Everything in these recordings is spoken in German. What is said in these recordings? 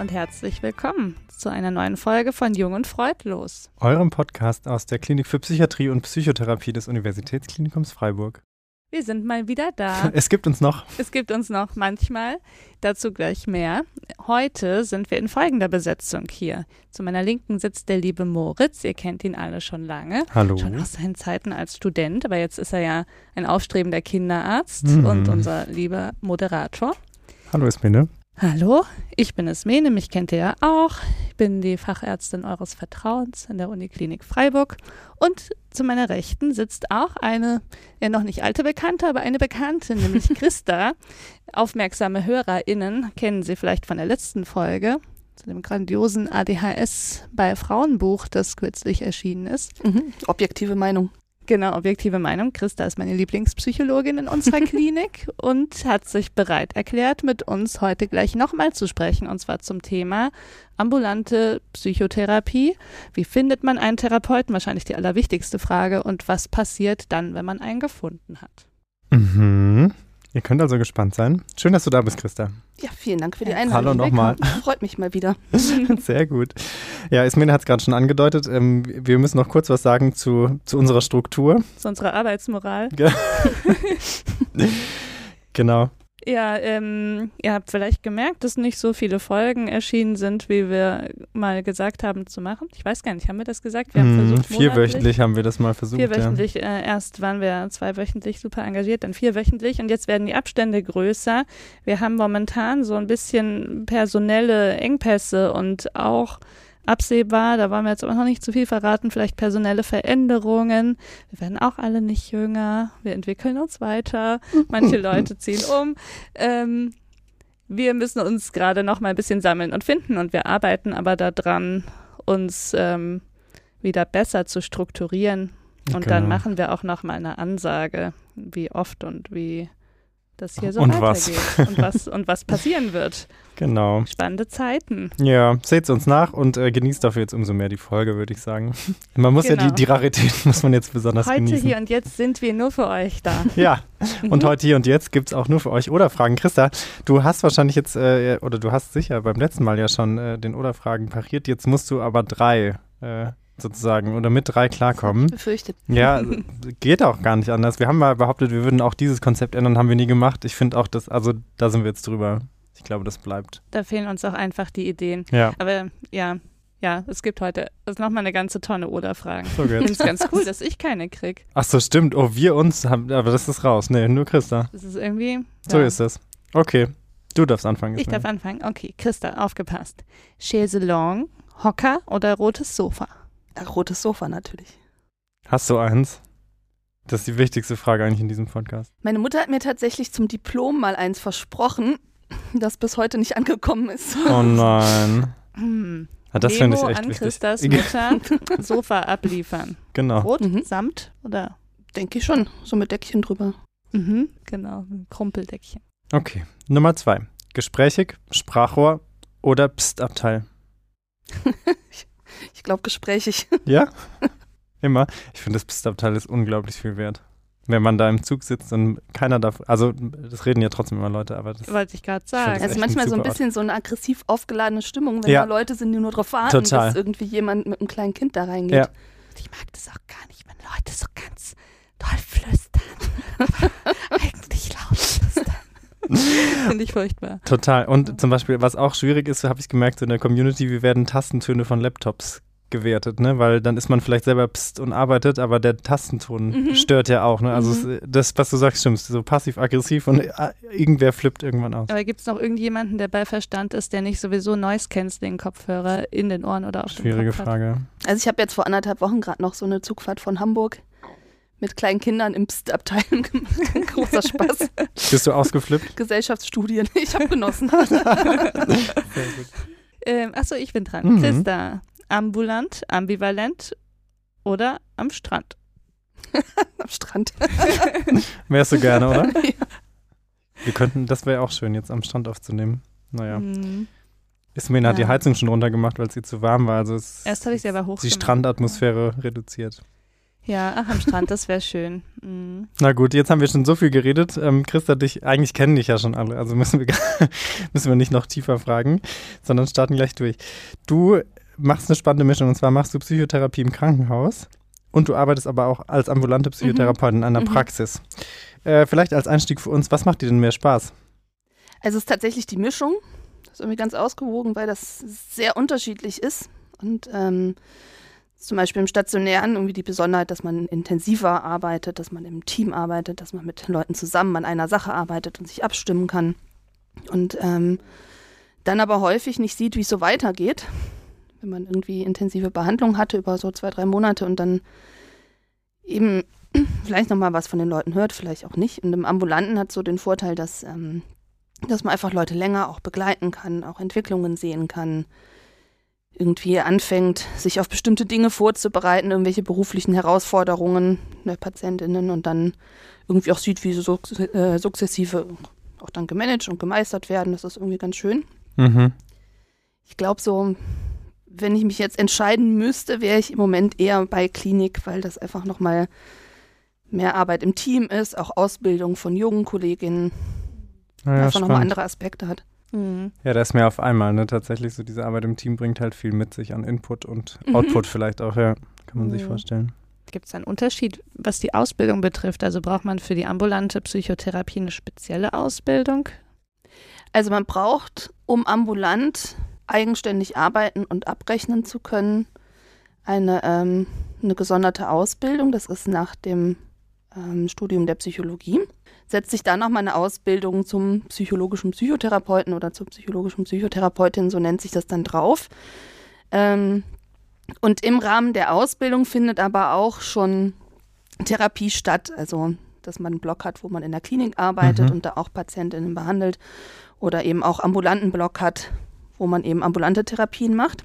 Und herzlich willkommen zu einer neuen Folge von Jung und Freudlos. Eurem Podcast aus der Klinik für Psychiatrie und Psychotherapie des Universitätsklinikums Freiburg. Wir sind mal wieder da. Es gibt uns noch. Es gibt uns noch manchmal. Dazu gleich mehr. Heute sind wir in folgender Besetzung hier. Zu meiner Linken sitzt der liebe Moritz. Ihr kennt ihn alle schon lange. Hallo. Schon aus seinen Zeiten als Student. Aber jetzt ist er ja ein aufstrebender Kinderarzt mhm. und unser lieber Moderator. Hallo Esmene. Hallo, ich bin Esmene, mich kennt ihr ja auch. Ich bin die Fachärztin eures Vertrauens in der Uniklinik Freiburg. Und zu meiner Rechten sitzt auch eine, ja noch nicht alte Bekannte, aber eine Bekannte, nämlich Christa. Aufmerksame HörerInnen kennen sie vielleicht von der letzten Folge, zu dem grandiosen ADHS bei Frauenbuch, das kürzlich erschienen ist. Mhm. Objektive Meinung. Genau, objektive Meinung. Christa ist meine Lieblingspsychologin in unserer Klinik und hat sich bereit erklärt, mit uns heute gleich nochmal zu sprechen, und zwar zum Thema ambulante Psychotherapie. Wie findet man einen Therapeuten? Wahrscheinlich die allerwichtigste Frage. Und was passiert dann, wenn man einen gefunden hat? Mhm. Ihr könnt also gespannt sein. Schön, dass du da bist, Christa. Ja, vielen Dank für die Einladung. Hallo nochmal. Freut mich mal wieder. Sehr gut. Ja, Ismene hat es gerade schon angedeutet. Ähm, wir müssen noch kurz was sagen zu, zu unserer Struktur. Zu unserer Arbeitsmoral. genau. Ja, ähm, ihr habt vielleicht gemerkt, dass nicht so viele Folgen erschienen sind, wie wir mal gesagt haben zu machen. Ich weiß gar nicht, haben wir das gesagt? Wir haben hm, versucht, vierwöchentlich haben wir das mal versucht. Vierwöchentlich, ja. äh, erst waren wir zweiwöchentlich super engagiert, dann vierwöchentlich und jetzt werden die Abstände größer. Wir haben momentan so ein bisschen personelle Engpässe und auch absehbar, da wollen wir jetzt aber noch nicht zu viel verraten, vielleicht personelle Veränderungen. Wir werden auch alle nicht jünger, wir entwickeln uns weiter, manche Leute ziehen um. Ähm, wir müssen uns gerade noch mal ein bisschen sammeln und finden und wir arbeiten aber daran, uns ähm, wieder besser zu strukturieren. Und genau. dann machen wir auch noch mal eine Ansage, wie oft und wie das hier so und weitergeht was. und was und was passieren wird. Genau. Spannende Zeiten. Ja, seht uns nach und äh, genießt dafür jetzt umso mehr die Folge, würde ich sagen. Man muss genau. ja die, genau. die Rarität muss man jetzt besonders heute genießen. Heute hier und jetzt sind wir nur für euch da. Ja, und heute hier und jetzt gibt es auch nur für euch Oder-Fragen. Christa, du hast wahrscheinlich jetzt, äh, oder du hast sicher beim letzten Mal ja schon äh, den Oder-Fragen pariert, jetzt musst du aber drei äh, sozusagen oder mit drei klarkommen. Befürchtet. Ja, geht auch gar nicht anders. Wir haben mal behauptet, wir würden auch dieses Konzept ändern, haben wir nie gemacht. Ich finde auch, dass, also da sind wir jetzt drüber. Ich glaube, das bleibt. Da fehlen uns auch einfach die Ideen. Ja. Aber ja, ja, es gibt heute nochmal eine ganze Tonne Oder-Fragen. So geht's. Ich finde es ganz cool, dass ich keine krieg. Ach so, stimmt. Oh, wir uns haben, aber das ist raus. Nee, nur Christa. Das ist irgendwie. So ja. ist es. Okay. Du darfst anfangen. Ich darf anfangen. Okay, Christa, aufgepasst. Chaiselong, Hocker oder rotes Sofa? rotes Sofa natürlich. Hast du eins? Das ist die wichtigste Frage eigentlich in diesem Podcast. Meine Mutter hat mir tatsächlich zum Diplom mal eins versprochen, das bis heute nicht angekommen ist. Oh nein. Hm. Ja, das finde ich echt an wichtig. Christas Mutter Sofa abliefern. Genau. Rot, mhm. Samt oder? Denke ich schon. So mit Deckchen drüber. Mhm, genau, ein Krumpeldäckchen. Okay. Nummer zwei. Gesprächig, Sprachrohr oder Psst-Abteil? Ich glaube gesprächig. Ja? Immer. Ich finde, das Pistabteil ist unglaublich viel wert. Wenn man da im Zug sitzt und keiner darf, also das reden ja trotzdem immer Leute, aber das wollte ich gerade sagen. Also manchmal so ein bisschen Ort. so eine aggressiv aufgeladene Stimmung, wenn ja. da Leute sind, die nur darauf warten, Total. dass irgendwie jemand mit einem kleinen Kind da reingeht. Ja. Ich mag das auch gar nicht, wenn Leute so ganz toll flüstern. eigentlich laut flüstern. Finde ich furchtbar. Total. Und zum Beispiel, was auch schwierig ist, habe ich gemerkt in der Community, wir werden Tastentöne von Laptops gewertet, ne? Weil dann ist man vielleicht selber pst und arbeitet, aber der Tastenton mhm. stört ja auch, ne? Also mhm. es, das, was du sagst, stimmt, so passiv-aggressiv und äh, irgendwer flippt irgendwann aus. Aber gibt es noch irgendjemanden, der bei Verstand ist, der nicht sowieso Noise Canceling Kopfhörer in den Ohren oder auf Schwierige dem Kopf Frage. Hat? Also ich habe jetzt vor anderthalb Wochen gerade noch so eine Zugfahrt von Hamburg mit kleinen Kindern im Pst-Abteil gemacht. Großer Spaß. Bist du ausgeflippt? Gesellschaftsstudien. Ich habe genossen. Sehr gut. Ähm, achso, ich bin dran. Mhm. Christa, ambulant, ambivalent oder am Strand? am Strand. Wärst du gerne, oder? Ja. Wir könnten, das wäre auch schön, jetzt am Strand aufzunehmen. Naja. Mhm. Ismene ja. hat die Heizung schon runtergemacht, weil es ihr zu warm war. Also Erst habe ich sie aber hochgemacht. Die Strandatmosphäre reduziert. Ja, ach, am Strand, das wäre schön. Mhm. Na gut, jetzt haben wir schon so viel geredet. Ähm, Christa, dich, eigentlich kennen dich ja schon alle, also müssen wir, müssen wir nicht noch tiefer fragen, sondern starten gleich durch. Du machst eine spannende Mischung und zwar machst du Psychotherapie im Krankenhaus und du arbeitest aber auch als ambulante Psychotherapeutin mhm. in einer mhm. Praxis. Äh, vielleicht als Einstieg für uns, was macht dir denn mehr Spaß? Also es ist tatsächlich die Mischung. Das ist irgendwie ganz ausgewogen, weil das sehr unterschiedlich ist. Und ähm, zum Beispiel im Stationären irgendwie die Besonderheit, dass man intensiver arbeitet, dass man im Team arbeitet, dass man mit Leuten zusammen an einer Sache arbeitet und sich abstimmen kann. Und ähm, dann aber häufig nicht sieht, wie es so weitergeht. Wenn man irgendwie intensive Behandlung hatte über so zwei, drei Monate und dann eben vielleicht nochmal was von den Leuten hört, vielleicht auch nicht. Und im Ambulanten hat so den Vorteil, dass, ähm, dass man einfach Leute länger auch begleiten kann, auch Entwicklungen sehen kann, irgendwie anfängt, sich auf bestimmte Dinge vorzubereiten, irgendwelche beruflichen Herausforderungen der Patientinnen und dann irgendwie auch sieht, wie sie so, äh, sukzessive auch dann gemanagt und gemeistert werden. Das ist irgendwie ganz schön. Mhm. Ich glaube so, wenn ich mich jetzt entscheiden müsste, wäre ich im Moment eher bei Klinik, weil das einfach nochmal mehr Arbeit im Team ist, auch Ausbildung von jungen Kolleginnen, ja, einfach nochmal andere Aspekte hat. Mhm. Ja, das ist mehr auf einmal, ne? Tatsächlich so diese Arbeit im Team bringt halt viel mit sich an Input und mhm. Output vielleicht auch, ja, kann man mhm. sich vorstellen. Gibt es einen Unterschied, was die Ausbildung betrifft? Also braucht man für die ambulante Psychotherapie eine spezielle Ausbildung? Also man braucht, um ambulant eigenständig arbeiten und abrechnen zu können, eine, ähm, eine gesonderte Ausbildung. Das ist nach dem ähm, Studium der Psychologie setzt sich dann nochmal eine Ausbildung zum psychologischen Psychotherapeuten oder zur psychologischen Psychotherapeutin, so nennt sich das dann drauf. Ähm, und im Rahmen der Ausbildung findet aber auch schon Therapie statt, also dass man einen Block hat, wo man in der Klinik arbeitet mhm. und da auch Patientinnen behandelt oder eben auch ambulanten Block hat, wo man eben ambulante Therapien macht.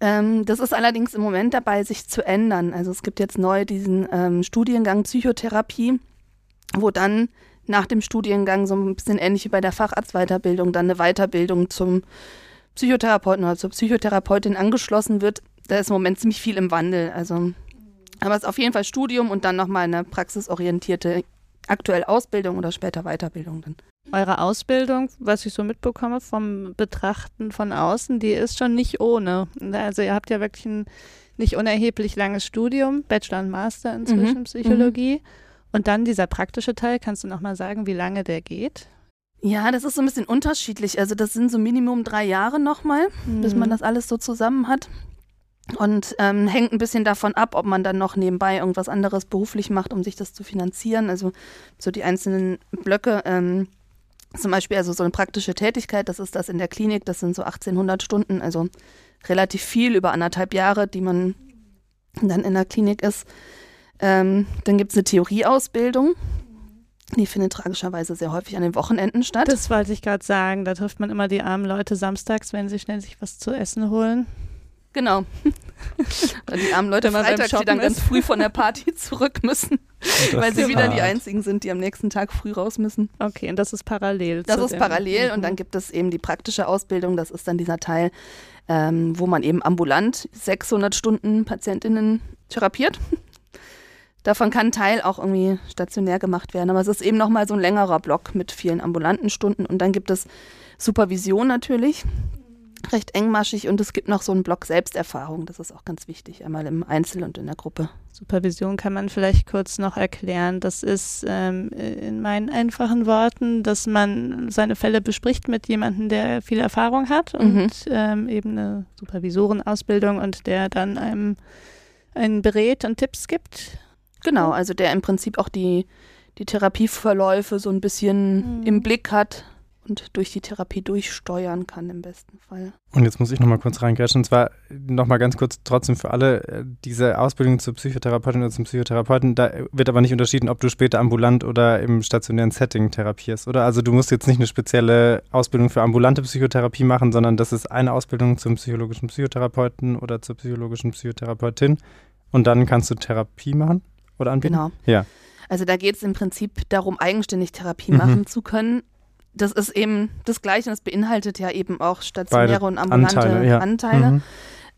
Ähm, das ist allerdings im Moment dabei, sich zu ändern. Also es gibt jetzt neu diesen ähm, Studiengang Psychotherapie, wo dann nach dem Studiengang so ein bisschen ähnlich wie bei der Facharztweiterbildung dann eine Weiterbildung zum Psychotherapeuten oder zur Psychotherapeutin angeschlossen wird. Da ist im Moment ziemlich viel im Wandel. Also, aber es ist auf jeden Fall Studium und dann nochmal eine praxisorientierte aktuell Ausbildung oder später Weiterbildung dann. Eure Ausbildung, was ich so mitbekomme vom Betrachten von außen, die ist schon nicht ohne. Also ihr habt ja wirklich ein nicht unerheblich langes Studium, Bachelor und Master inzwischen mhm. Psychologie. Mhm. Und dann dieser praktische Teil, kannst du nochmal sagen, wie lange der geht? Ja, das ist so ein bisschen unterschiedlich. Also das sind so Minimum drei Jahre nochmal, mhm. bis man mhm. das alles so zusammen hat. Und ähm, hängt ein bisschen davon ab, ob man dann noch nebenbei irgendwas anderes beruflich macht, um sich das zu finanzieren. Also so die einzelnen Blöcke, ähm, zum Beispiel also so eine praktische Tätigkeit, das ist das in der Klinik, das sind so 1800 Stunden, also relativ viel über anderthalb Jahre, die man dann in der Klinik ist. Ähm, dann gibt es eine Theorieausbildung. Die findet tragischerweise sehr häufig an den Wochenenden statt. Das wollte ich gerade sagen. Da trifft man immer die armen Leute samstags, wenn sie schnell sich was zu essen holen. Genau. die armen Leute freitags, die dann ganz früh von der Party zurück müssen, weil sie wieder hart. die einzigen sind, die am nächsten Tag früh raus müssen. Okay, und das ist parallel. Das ist parallel mhm. und dann gibt es eben die praktische Ausbildung. Das ist dann dieser Teil, ähm, wo man eben ambulant 600 Stunden Patientinnen therapiert. Davon kann ein Teil auch irgendwie stationär gemacht werden, aber es ist eben nochmal so ein längerer Block mit vielen ambulanten Stunden und dann gibt es Supervision natürlich, recht engmaschig und es gibt noch so einen Block Selbsterfahrung, das ist auch ganz wichtig, einmal im Einzel und in der Gruppe. Supervision kann man vielleicht kurz noch erklären. Das ist ähm, in meinen einfachen Worten, dass man seine Fälle bespricht mit jemandem, der viel Erfahrung hat und mhm. ähm, eben eine Supervisorenausbildung und der dann einem einen berät und Tipps gibt Genau, also der im Prinzip auch die, die Therapieverläufe so ein bisschen mhm. im Blick hat und durch die Therapie durchsteuern kann im besten Fall. Und jetzt muss ich nochmal kurz reingrätschen, und zwar nochmal ganz kurz trotzdem für alle, äh, diese Ausbildung zur Psychotherapeutin oder zum Psychotherapeuten, da wird aber nicht unterschieden, ob du später ambulant oder im stationären Setting therapierst, oder? Also du musst jetzt nicht eine spezielle Ausbildung für ambulante Psychotherapie machen, sondern das ist eine Ausbildung zum psychologischen Psychotherapeuten oder zur psychologischen Psychotherapeutin und dann kannst du Therapie machen? oder anbieten? Genau. Ja. Also da geht es im Prinzip darum, eigenständig Therapie mhm. machen zu können. Das ist eben das Gleiche und das beinhaltet ja eben auch stationäre Beide und ambulante Anteile. Ja. Anteile. Mhm.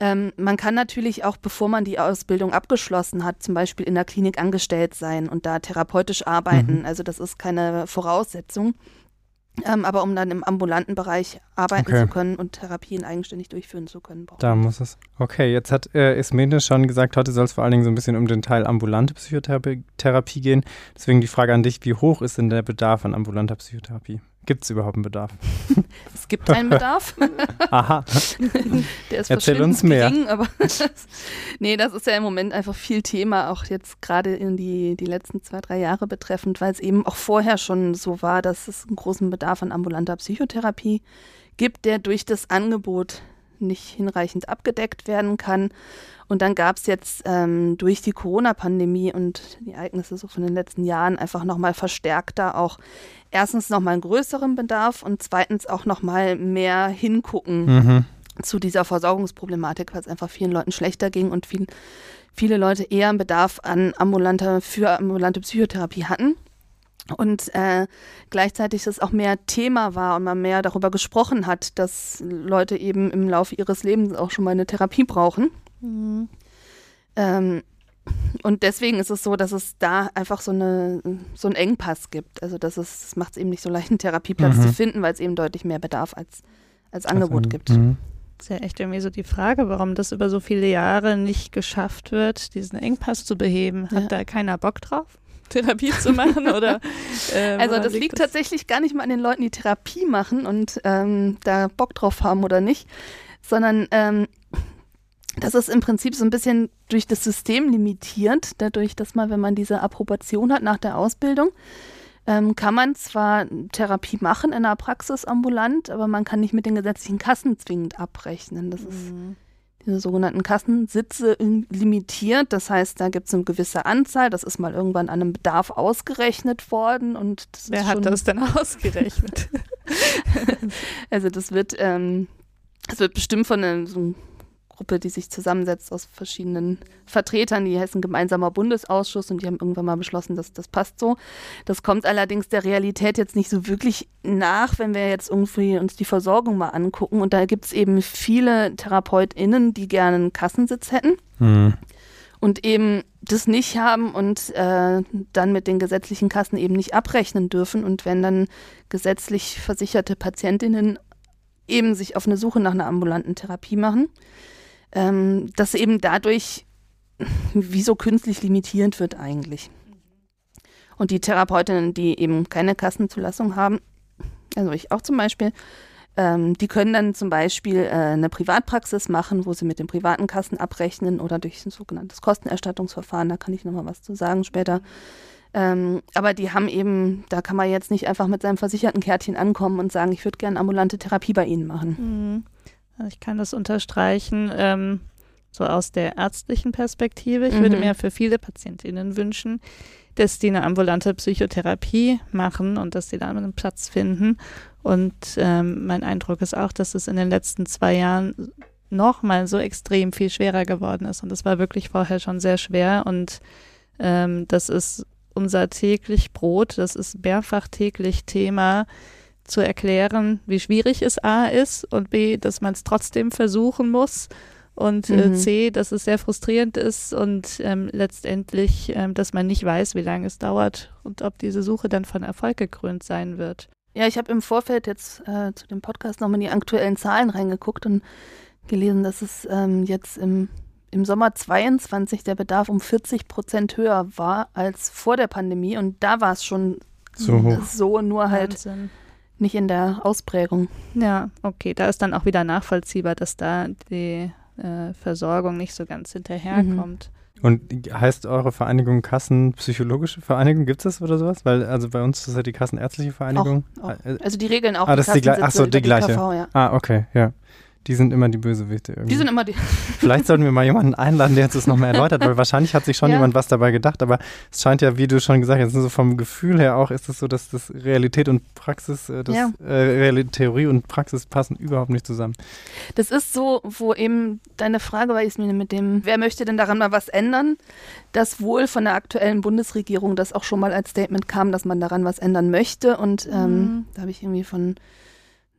Ähm, man kann natürlich auch, bevor man die Ausbildung abgeschlossen hat, zum Beispiel in der Klinik angestellt sein und da therapeutisch arbeiten. Mhm. Also das ist keine Voraussetzung. Ähm, aber um dann im ambulanten Bereich arbeiten okay. zu können und Therapien eigenständig durchführen zu können. Da muss es. Okay, jetzt hat äh, Ismene schon gesagt, heute soll es vor allen Dingen so ein bisschen um den Teil ambulante Psychotherapie gehen. Deswegen die Frage an dich, wie hoch ist denn der Bedarf an ambulanter Psychotherapie? Gibt es überhaupt einen Bedarf? es gibt einen Bedarf. Aha. Der ist Erzähl uns mehr. Gering, aber nee, das ist ja im Moment einfach viel Thema, auch jetzt gerade in die, die letzten zwei, drei Jahre betreffend, weil es eben auch vorher schon so war, dass es einen großen Bedarf an ambulanter Psychotherapie gibt, der durch das Angebot nicht hinreichend abgedeckt werden kann. Und dann gab es jetzt ähm, durch die Corona-Pandemie und die Ereignisse so von den letzten Jahren einfach nochmal verstärkter auch erstens nochmal einen größeren Bedarf und zweitens auch nochmal mehr hingucken mhm. zu dieser Versorgungsproblematik, weil es einfach vielen Leuten schlechter ging und viel, viele Leute eher einen Bedarf an ambulanter, für ambulante Psychotherapie hatten. Und äh, gleichzeitig es auch mehr Thema war und man mehr darüber gesprochen hat, dass Leute eben im Laufe ihres Lebens auch schon mal eine Therapie brauchen. Mhm. Ähm, und deswegen ist es so, dass es da einfach so, eine, so einen Engpass gibt. Also das, das macht es eben nicht so leicht, einen Therapieplatz mhm. zu finden, weil es eben deutlich mehr Bedarf als, als Angebot also, gibt. Mhm. Das ist ja echt irgendwie so die Frage, warum das über so viele Jahre nicht geschafft wird, diesen Engpass zu beheben. Hat ja. da keiner Bock drauf? Therapie zu machen oder äh, also das liegt das? tatsächlich gar nicht mal an den Leuten, die Therapie machen und ähm, da Bock drauf haben oder nicht, sondern ähm, das ist im Prinzip so ein bisschen durch das System limitiert, dadurch, dass man, wenn man diese Approbation hat nach der Ausbildung, ähm, kann man zwar Therapie machen in der Praxis ambulant, aber man kann nicht mit den gesetzlichen Kassen zwingend abrechnen. Das mhm. ist diese sogenannten Kassensitze limitiert. Das heißt, da gibt es eine gewisse Anzahl. Das ist mal irgendwann an einem Bedarf ausgerechnet worden. Und Wer hat das denn ausgerechnet? also das wird, ähm, das wird bestimmt von einem, so einem Gruppe, die sich zusammensetzt aus verschiedenen Vertretern. Die heißen Gemeinsamer Bundesausschuss und die haben irgendwann mal beschlossen, dass das passt so. Das kommt allerdings der Realität jetzt nicht so wirklich nach, wenn wir jetzt irgendwie uns die Versorgung mal angucken. Und da gibt es eben viele TherapeutInnen, die gerne einen Kassensitz hätten. Mhm. Und eben das nicht haben und äh, dann mit den gesetzlichen Kassen eben nicht abrechnen dürfen. Und wenn dann gesetzlich versicherte Patientinnen eben sich auf eine Suche nach einer ambulanten Therapie machen, ähm, das eben dadurch wie so künstlich limitierend wird eigentlich. Und die Therapeutinnen, die eben keine Kassenzulassung haben, also ich auch zum Beispiel, ähm, die können dann zum Beispiel äh, eine Privatpraxis machen, wo sie mit den privaten Kassen abrechnen oder durch ein sogenanntes Kostenerstattungsverfahren, da kann ich nochmal was zu sagen später. Ähm, aber die haben eben, da kann man jetzt nicht einfach mit seinem versicherten Kärtchen ankommen und sagen, ich würde gerne ambulante Therapie bei Ihnen machen. Mhm. Ich kann das unterstreichen, ähm, so aus der ärztlichen Perspektive. Ich mhm. würde mir für viele Patientinnen wünschen, dass die eine ambulante Psychotherapie machen und dass sie da einen Platz finden. Und ähm, mein Eindruck ist auch, dass es in den letzten zwei Jahren nochmal so extrem viel schwerer geworden ist. Und das war wirklich vorher schon sehr schwer. Und ähm, das ist unser täglich Brot, das ist mehrfach täglich Thema zu erklären, wie schwierig es A ist und B, dass man es trotzdem versuchen muss und äh, mhm. C, dass es sehr frustrierend ist und ähm, letztendlich, ähm, dass man nicht weiß, wie lange es dauert und ob diese Suche dann von Erfolg gekrönt sein wird. Ja, ich habe im Vorfeld jetzt äh, zu dem Podcast nochmal in die aktuellen Zahlen reingeguckt und gelesen, dass es ähm, jetzt im, im Sommer 22 der Bedarf um 40 Prozent höher war als vor der Pandemie und da war es schon so, so nur halt Wahnsinn nicht in der Ausprägung. Ja, okay, da ist dann auch wieder nachvollziehbar, dass da die äh, Versorgung nicht so ganz hinterherkommt. Mhm. Und heißt eure Vereinigung Kassenpsychologische Vereinigung? Gibt es das oder sowas? Weil, also bei uns ist ja die Kassenärztliche Vereinigung. Auch, auch. Also die regeln auch ah, das die, die Ach so, die gleiche. KV, ja. Ah, okay, ja. Die sind immer die Bösewichte irgendwie. Die sind immer die. Vielleicht sollten wir mal jemanden einladen, der uns das nochmal erläutert, weil wahrscheinlich hat sich schon ja. jemand was dabei gedacht, aber es scheint ja, wie du schon gesagt hast, so vom Gefühl her auch ist es so, dass das Realität und Praxis, äh, das, ja. äh, Theorie und Praxis passen überhaupt nicht zusammen. Das ist so, wo eben deine Frage war, Ismine, mit dem, wer möchte denn daran mal was ändern, dass wohl von der aktuellen Bundesregierung das auch schon mal als Statement kam, dass man daran was ändern möchte und ähm, mhm. da habe ich irgendwie von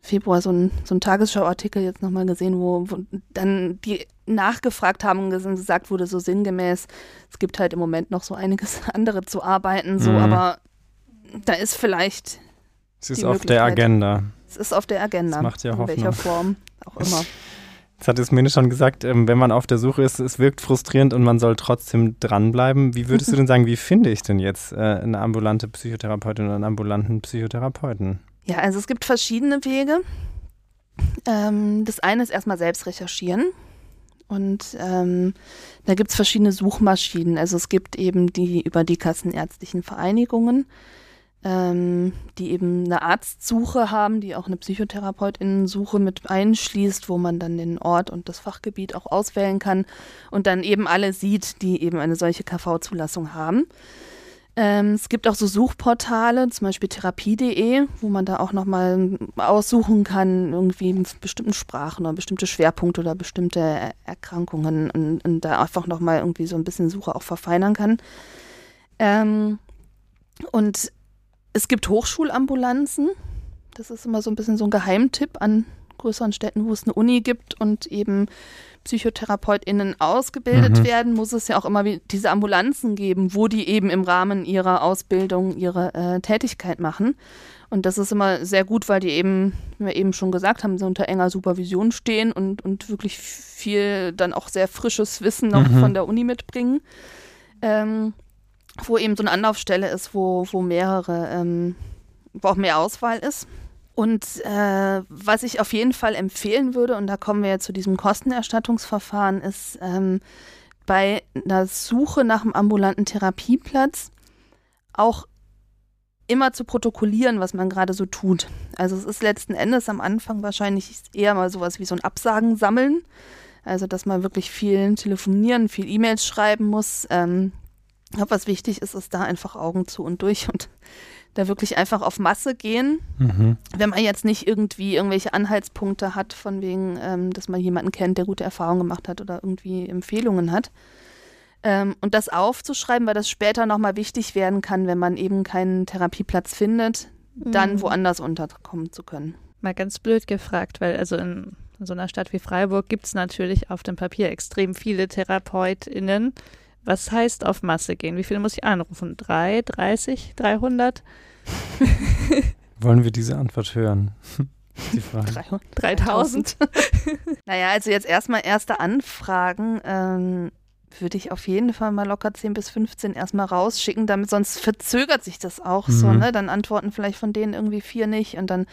Februar so ein, so ein Tagesschau-Artikel jetzt nochmal gesehen, wo, wo dann die nachgefragt haben und gesagt wurde, so sinngemäß, es gibt halt im Moment noch so einiges andere zu arbeiten, so, mhm. aber da ist vielleicht. Es ist auf der Agenda. Es ist auf der Agenda. Das macht ja Hoffnung. In welcher Form auch immer. Jetzt hat es mir schon gesagt, ähm, wenn man auf der Suche ist, es wirkt frustrierend und man soll trotzdem dranbleiben. Wie würdest du denn sagen, wie finde ich denn jetzt äh, eine ambulante Psychotherapeutin oder einen ambulanten Psychotherapeuten? Ja, also es gibt verschiedene Wege. Ähm, das eine ist erstmal selbst recherchieren. Und ähm, da gibt es verschiedene Suchmaschinen. Also es gibt eben die über die kassenärztlichen Vereinigungen, ähm, die eben eine Arztsuche haben, die auch eine Psychotherapeutinnensuche mit einschließt, wo man dann den Ort und das Fachgebiet auch auswählen kann und dann eben alle sieht, die eben eine solche KV-Zulassung haben. Ähm, es gibt auch so Suchportale, zum Beispiel therapie.de, wo man da auch nochmal aussuchen kann, irgendwie in bestimmten Sprachen oder bestimmte Schwerpunkte oder bestimmte Erkrankungen und, und da einfach nochmal irgendwie so ein bisschen Suche auch verfeinern kann. Ähm, und es gibt Hochschulambulanzen. Das ist immer so ein bisschen so ein Geheimtipp an größeren Städten, wo es eine Uni gibt und eben PsychotherapeutInnen ausgebildet mhm. werden, muss es ja auch immer diese Ambulanzen geben, wo die eben im Rahmen ihrer Ausbildung ihre äh, Tätigkeit machen. Und das ist immer sehr gut, weil die eben, wie wir eben schon gesagt haben, so unter enger Supervision stehen und, und wirklich viel dann auch sehr frisches Wissen noch mhm. von der Uni mitbringen. Ähm, wo eben so eine Anlaufstelle ist, wo, wo mehrere, ähm, wo auch mehr Auswahl ist. Und äh, was ich auf jeden Fall empfehlen würde, und da kommen wir ja zu diesem Kostenerstattungsverfahren, ist ähm, bei einer Suche nach einem ambulanten Therapieplatz auch immer zu protokollieren, was man gerade so tut. Also es ist letzten Endes am Anfang wahrscheinlich eher mal sowas wie so ein Absagen sammeln. Also dass man wirklich viel telefonieren, viel E-Mails schreiben muss. Ähm, was wichtig ist, ist da einfach Augen zu und durch und da wirklich einfach auf Masse gehen. Mhm. Wenn man jetzt nicht irgendwie irgendwelche Anhaltspunkte hat, von wegen, ähm, dass man jemanden kennt, der gute Erfahrungen gemacht hat oder irgendwie Empfehlungen hat. Ähm, und das aufzuschreiben, weil das später nochmal wichtig werden kann, wenn man eben keinen Therapieplatz findet, mhm. dann woanders unterkommen zu können. Mal ganz blöd gefragt, weil also in, in so einer Stadt wie Freiburg gibt es natürlich auf dem Papier extrem viele TherapeutInnen. Was heißt auf Masse gehen? Wie viele muss ich anrufen? Drei, 30, 300? Wollen wir diese Antwort hören? Die Frage. 3000. naja, also jetzt erstmal erste Anfragen. Ähm, würde ich auf jeden Fall mal locker 10 bis 15 erstmal rausschicken, damit sonst verzögert sich das auch mhm. so, ne? Dann antworten vielleicht von denen irgendwie vier nicht und dann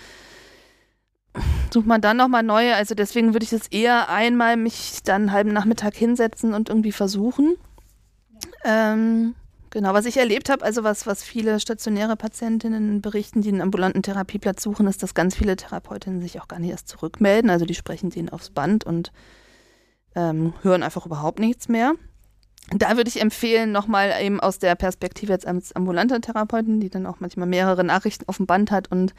sucht man dann nochmal neue. Also deswegen würde ich das eher einmal mich dann einen halben Nachmittag hinsetzen und irgendwie versuchen. Ähm, genau, was ich erlebt habe, also was, was viele stationäre Patientinnen berichten, die einen ambulanten Therapieplatz suchen, ist, dass ganz viele Therapeutinnen sich auch gar nicht erst zurückmelden. Also die sprechen denen aufs Band und ähm, hören einfach überhaupt nichts mehr. Da würde ich empfehlen, nochmal eben aus der Perspektive jetzt als ambulanter Therapeutin, die dann auch manchmal mehrere Nachrichten auf dem Band hat und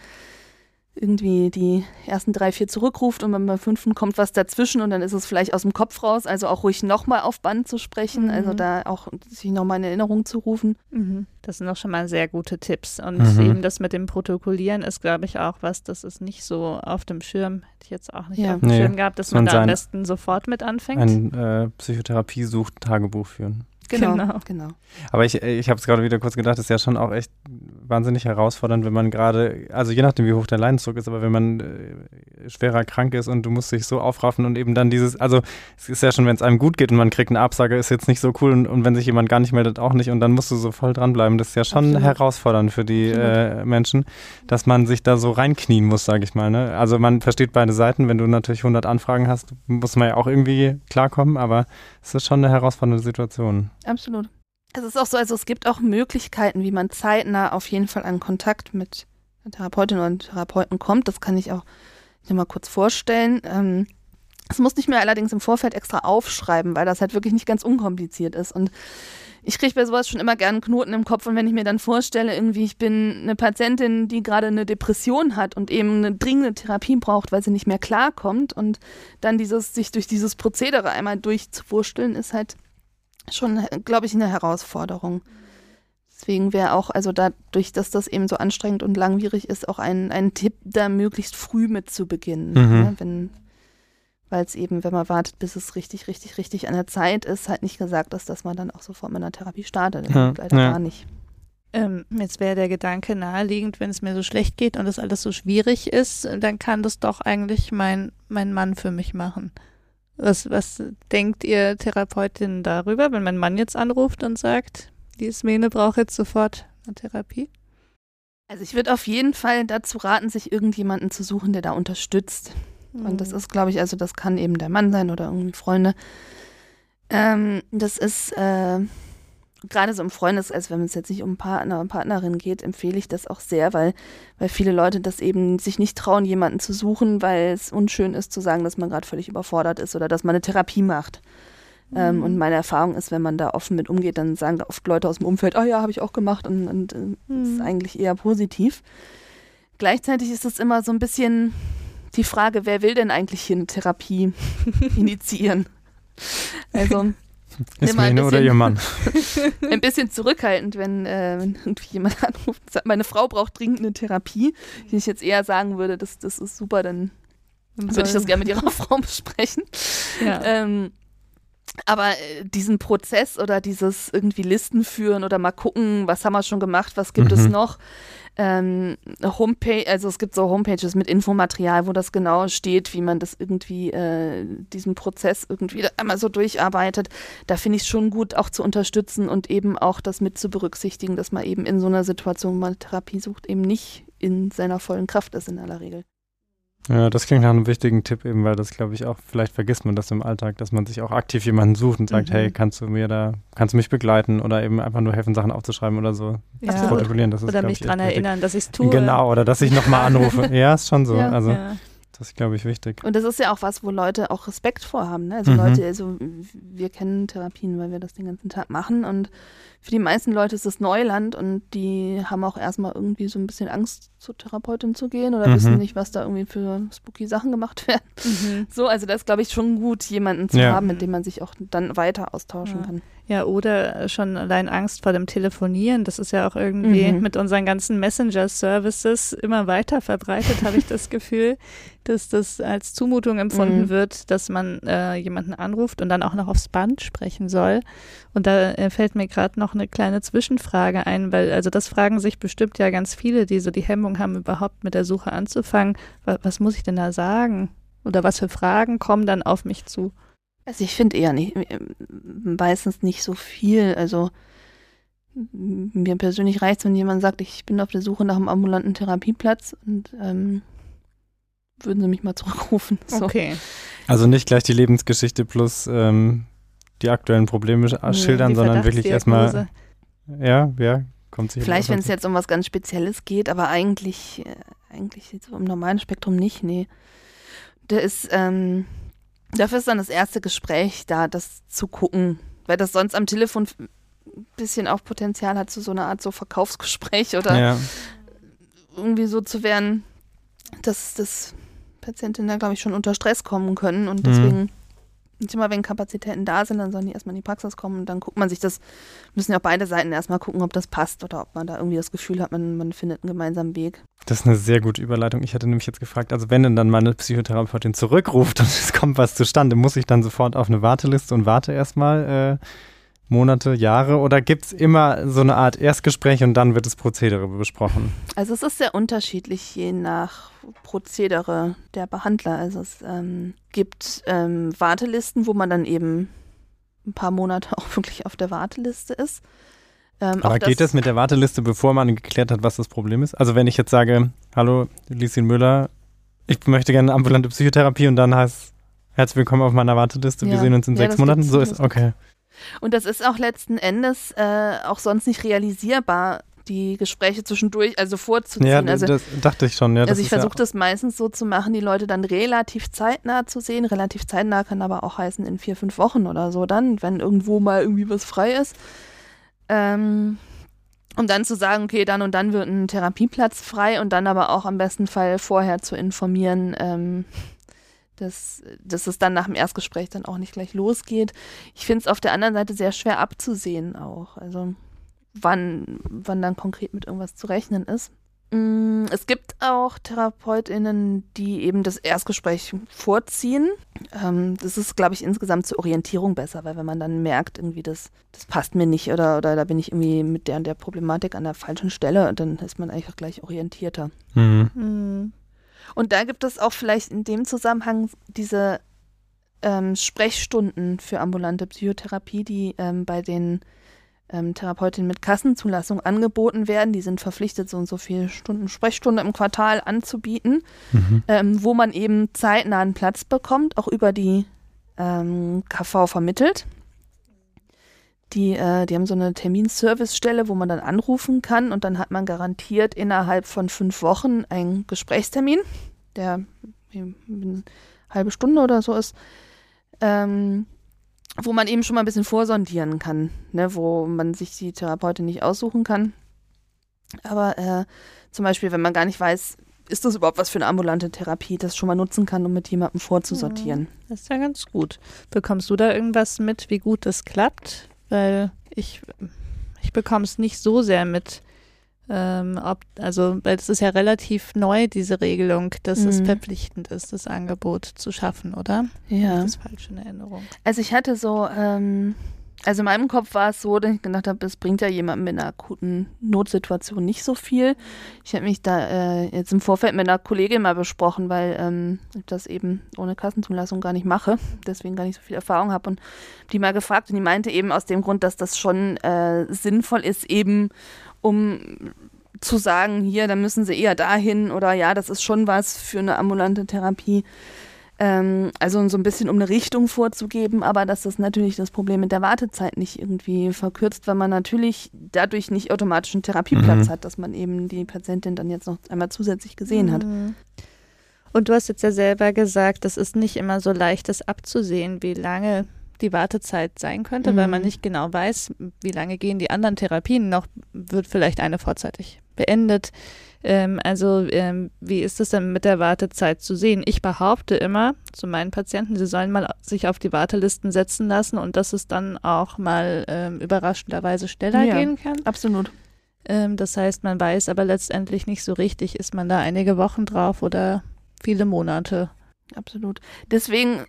irgendwie die ersten drei, vier zurückruft und beim fünften kommt was dazwischen und dann ist es vielleicht aus dem Kopf raus. Also auch ruhig nochmal auf Band zu sprechen, mhm. also da auch sich nochmal in Erinnerung zu rufen. Mhm. Das sind auch schon mal sehr gute Tipps. Und mhm. eben das mit dem Protokollieren ist, glaube ich, auch was, das ist nicht so auf dem Schirm, hätte ich jetzt auch nicht ja. auf dem nee. Schirm gehabt, dass man da am besten sofort mit anfängt. Ein äh, Psychotherapie-Sucht-Tagebuch führen. Genau, genau. genau. Aber ich, ich habe es gerade wieder kurz gedacht, das ist ja schon auch echt wahnsinnig herausfordernd, wenn man gerade, also je nachdem, wie hoch der Leidensdruck ist, aber wenn man äh, schwerer krank ist und du musst dich so aufraffen und eben dann dieses, also es ist ja schon, wenn es einem gut geht und man kriegt eine Absage, ist jetzt nicht so cool und, und wenn sich jemand gar nicht meldet, auch nicht und dann musst du so voll dranbleiben. Das ist ja schon Absolut. herausfordernd für die äh, Menschen, dass man sich da so reinknien muss, sage ich mal. Ne? Also man versteht beide Seiten, wenn du natürlich 100 Anfragen hast, muss man ja auch irgendwie klarkommen, aber es ist schon eine herausfordernde Situation. Absolut. Es ist auch so, also es gibt auch Möglichkeiten, wie man zeitnah auf jeden Fall an Kontakt mit einer Therapeutin oder einem Therapeuten kommt. Das kann ich auch dir mal kurz vorstellen. Ähm, das muss nicht mehr allerdings im Vorfeld extra aufschreiben, weil das halt wirklich nicht ganz unkompliziert ist. Und ich kriege bei sowas schon immer gerne Knoten im Kopf und wenn ich mir dann vorstelle, irgendwie, ich bin eine Patientin, die gerade eine Depression hat und eben eine dringende Therapie braucht, weil sie nicht mehr klarkommt und dann dieses, sich durch dieses Prozedere einmal durchzuwursteln, ist halt schon, glaube ich, eine Herausforderung. Deswegen wäre auch, also dadurch, dass das eben so anstrengend und langwierig ist, auch ein, ein Tipp, da möglichst früh mit zu beginnen. Mhm. Ne? Wenn, weil es eben, wenn man wartet, bis es richtig, richtig, richtig an der Zeit ist, halt nicht gesagt ist, dass man dann auch sofort mit einer Therapie startet. Das Ja, geht leider ja. gar nicht. Ähm, jetzt wäre der Gedanke naheliegend, wenn es mir so schlecht geht und das alles so schwierig ist, dann kann das doch eigentlich mein, mein Mann für mich machen. Was, was denkt ihr Therapeutin darüber, wenn mein Mann jetzt anruft und sagt, die Ismene braucht jetzt sofort eine Therapie? Also ich würde auf jeden Fall dazu raten, sich irgendjemanden zu suchen, der da unterstützt. Und das ist, glaube ich, also das kann eben der Mann sein oder irgendwie Freunde. Ähm, das ist äh, gerade so im Freundes, also wenn es jetzt nicht um Partner und Partnerin geht, empfehle ich das auch sehr, weil, weil viele Leute das eben sich nicht trauen, jemanden zu suchen, weil es unschön ist zu sagen, dass man gerade völlig überfordert ist oder dass man eine Therapie macht. Ähm, Mhm. und meine Erfahrung ist, wenn man da offen mit umgeht, dann sagen oft Leute aus dem Umfeld, ah ja, habe ich auch gemacht und, und äh, das ist Mhm. eigentlich eher positiv. Gleichzeitig ist es immer so ein bisschen die Frage, wer will denn eigentlich hier eine Therapie initiieren? Also Ismene oder bisschen- ihr Mann? ein bisschen zurückhaltend, wenn, äh, wenn irgendwie jemand anruft und sagt, meine Frau braucht dringend eine Therapie. Wenn ich jetzt eher sagen würde, das, das ist super, dann würde ich das gerne mit ihrer Frau besprechen. Ja. Ähm, aber äh, diesen Prozess oder dieses irgendwie Listen führen oder mal gucken, was haben wir schon gemacht, was gibt es Mhm. noch. Ähm, Homepage, also es gibt so Homepages mit Infomaterial, wo das genau steht, wie man das irgendwie, äh, diesen Prozess irgendwie einmal so durcharbeitet. Da finde ich es schon gut, auch zu unterstützen und eben auch das mit zu berücksichtigen, dass man eben in so einer Situation, wo man Therapie sucht, eben nicht in seiner vollen Kraft ist in aller Regel. Ja, das klingt nach einem wichtigen Tipp eben, weil das glaube ich auch, vielleicht vergisst man das im Alltag, dass man sich auch aktiv jemanden sucht und sagt, Mhm. hey, kannst du mir da, kannst du mich begleiten oder eben einfach nur helfen, Sachen aufzuschreiben oder so. Ja. zu protokollieren. Das ist, Oder mich ich, daran erinnern, dass ich es tue. Genau, oder dass ich nochmal anrufe. ja, ist schon so. Ja. also, Ja. Das ist, glaube ich, wichtig. Und das ist ja auch was, wo Leute auch Respekt vorhaben. Ne? Also Mhm. Leute, also wir kennen Therapien, weil wir das den ganzen Tag machen. Und für die meisten Leute ist es Neuland und die haben auch erstmal irgendwie so ein bisschen Angst, zur Therapeutin zu gehen oder Mhm. wissen nicht, was da irgendwie für spooky Sachen gemacht werden. Mhm. So, also das ist, glaube ich, schon gut, jemanden zu Ja. haben, mit dem man sich auch dann weiter austauschen Ja. kann. Ja, oder schon allein Angst vor dem Telefonieren. Das ist ja auch irgendwie Mhm. mit unseren ganzen Messenger-Services immer weiter verbreitet, habe ich das Gefühl, dass das als Zumutung empfunden Mhm. wird, dass man äh, jemanden anruft und dann auch noch aufs Band sprechen soll. Und da äh, fällt mir gerade noch eine kleine Zwischenfrage ein, weil also das fragen sich bestimmt ja ganz viele, die so die Hemmung haben, überhaupt mit der Suche anzufangen. Was, was muss ich denn da sagen? Oder was für Fragen kommen dann auf mich zu? Also ich finde eher nicht, äh, meistens nicht so viel. Also mir persönlich reicht es, wenn jemand sagt, ich bin auf der Suche nach einem ambulanten Therapieplatz und ähm, würden sie mich mal zurückrufen. So. Okay. Also nicht gleich die Lebensgeschichte plus ähm, die aktuellen Probleme Nee, schildern, sondern wirklich erstmal, ja, ja, kommt sicher. Vielleicht, wenn es jetzt um was ganz Spezielles geht, aber eigentlich, äh, eigentlich jetzt im normalen Spektrum nicht, nee. Der ist, ähm, dafür ist dann das erste Gespräch da, das zu gucken, weil das sonst am Telefon ein bisschen auch Potenzial hat zu so einer Art so Verkaufsgespräch oder Ja, irgendwie so zu werden, dass, dass Patientinnen da, glaube ich, schon unter Stress kommen können. Und Mhm. Nicht immer, wenn Kapazitäten da sind, dann sollen die erstmal in die Praxis kommen und dann guckt man sich das, müssen ja auch beide Seiten erstmal gucken, ob das passt oder ob man da irgendwie das Gefühl hat, man, man findet einen gemeinsamen Weg. das ist eine sehr gute Überleitung. Ich hätte nämlich jetzt gefragt, also wenn denn dann meine Psychotherapeutin zurückruft und es kommt was zustande, muss ich dann sofort auf eine Warteliste und warte erstmal äh, Monate, Jahre oder gibt es immer so eine Art Erstgespräch und dann wird das Prozedere besprochen? Also es ist sehr unterschiedlich je nach Prozedere der Behandler. Also es ähm, gibt ähm, Wartelisten, wo man dann eben ein paar Monate auch wirklich auf der Warteliste ist. Ähm, Aber geht das mit der Warteliste, bevor man geklärt hat, was das Problem ist? Also wenn ich jetzt sage, hallo, Lieschen Müller, ich möchte gerne ambulante Psychotherapie und dann heißt herzlich willkommen auf meiner Warteliste, wir Ja. sehen uns in Ja, sechs Monaten. So ist, okay. Und das ist auch letzten Endes äh, auch sonst nicht realisierbar, die Gespräche zwischendurch, also vorzuziehen. Ja, also, das dachte ich schon. Ja, also ich ist ja- versuche das meistens so zu machen, die Leute dann relativ zeitnah zu sehen. Relativ zeitnah kann aber auch heißen in vier, fünf Wochen oder so dann, wenn irgendwo mal irgendwie was frei ist. Ähm, um dann zu sagen, okay, dann und dann wird ein Therapieplatz frei und dann aber auch am besten Fall vorher zu informieren, ähm, dass, dass es dann nach dem Erstgespräch dann auch nicht gleich losgeht. Ich finde es auf der anderen Seite sehr schwer abzusehen auch. Also wann, wann dann konkret mit irgendwas zu rechnen ist. Mm, es gibt auch TherapeutInnen, die eben das Erstgespräch vorziehen. Ähm, das ist, glaube ich, insgesamt zur Orientierung besser, weil wenn man dann merkt, irgendwie, das, das passt mir nicht oder, oder da bin ich irgendwie mit der und der Problematik an der falschen Stelle, dann ist man einfach gleich orientierter. Mhm. Mhm. Und da gibt es auch vielleicht in dem Zusammenhang diese ähm, Sprechstunden für ambulante Psychotherapie, die ähm, bei den ähm, Therapeutinnen mit Kassenzulassung angeboten werden. Die sind verpflichtet, so und so viele Stunden Sprechstunde im Quartal anzubieten, Mhm. ähm, wo man eben zeitnah einen Platz bekommt, auch über die ähm, KV vermittelt. Die, äh, die haben so eine Terminservicestelle, wo man dann anrufen kann und dann hat man garantiert innerhalb von fünf Wochen einen Gesprächstermin, der eine halbe Stunde oder so ist, ähm, wo man eben schon mal ein bisschen vorsondieren kann, ne, wo man sich die Therapeutin nicht aussuchen kann. Aber äh, zum Beispiel, wenn man gar nicht weiß, ist das überhaupt was für eine ambulante Therapie, das schon mal nutzen kann, um mit jemandem vorzusortieren. Das ist ja ganz gut. Bekommst du da irgendwas mit, wie gut das klappt? Weil ich, ich bekomme es nicht so sehr mit. Ähm, ob, also, weil es ist ja relativ neu, diese Regelung, dass es Mhm. verpflichtend ist, das Angebot zu schaffen, oder? Ja. Das ist falsch in Erinnerung. Also ich hatte so, ähm, also in meinem Kopf war es so, dass ich gedacht habe, es bringt ja jemandem in einer akuten Notsituation nicht so viel. Ich habe mich da äh, jetzt im Vorfeld mit einer Kollegin mal besprochen, weil ähm, ich das eben ohne Kassenzulassung gar nicht mache, deswegen gar nicht so viel Erfahrung habe und die mal gefragt und die meinte eben aus dem Grund, dass das schon äh, sinnvoll ist, eben um zu sagen, hier, da müssen sie eher dahin oder ja, das ist schon was für eine ambulante Therapie. Ähm, also so ein bisschen um eine Richtung vorzugeben, aber dass das natürlich das Problem mit der Wartezeit nicht irgendwie verkürzt, weil man natürlich dadurch nicht automatisch einen Therapieplatz Mhm. hat, dass man eben die Patientin dann jetzt noch einmal zusätzlich gesehen hat. Mhm. Und du hast jetzt ja selber gesagt, das ist nicht immer so leicht, das abzusehen, wie lange die Wartezeit sein könnte, weil Mhm. man nicht genau weiß, wie lange gehen die anderen Therapien noch, wird vielleicht eine vorzeitig beendet. Ähm, also ähm, wie ist es denn mit der Wartezeit zu sehen? Ich behaupte immer zu meinen Patienten, sie sollen mal sich auf die Wartelisten setzen lassen und dass es dann auch mal ähm, überraschenderweise schneller Ja. gehen kann. Absolut. Ähm, das heißt, man weiß aber letztendlich nicht so richtig, ist man da einige Wochen drauf oder viele Monate. Absolut. Deswegen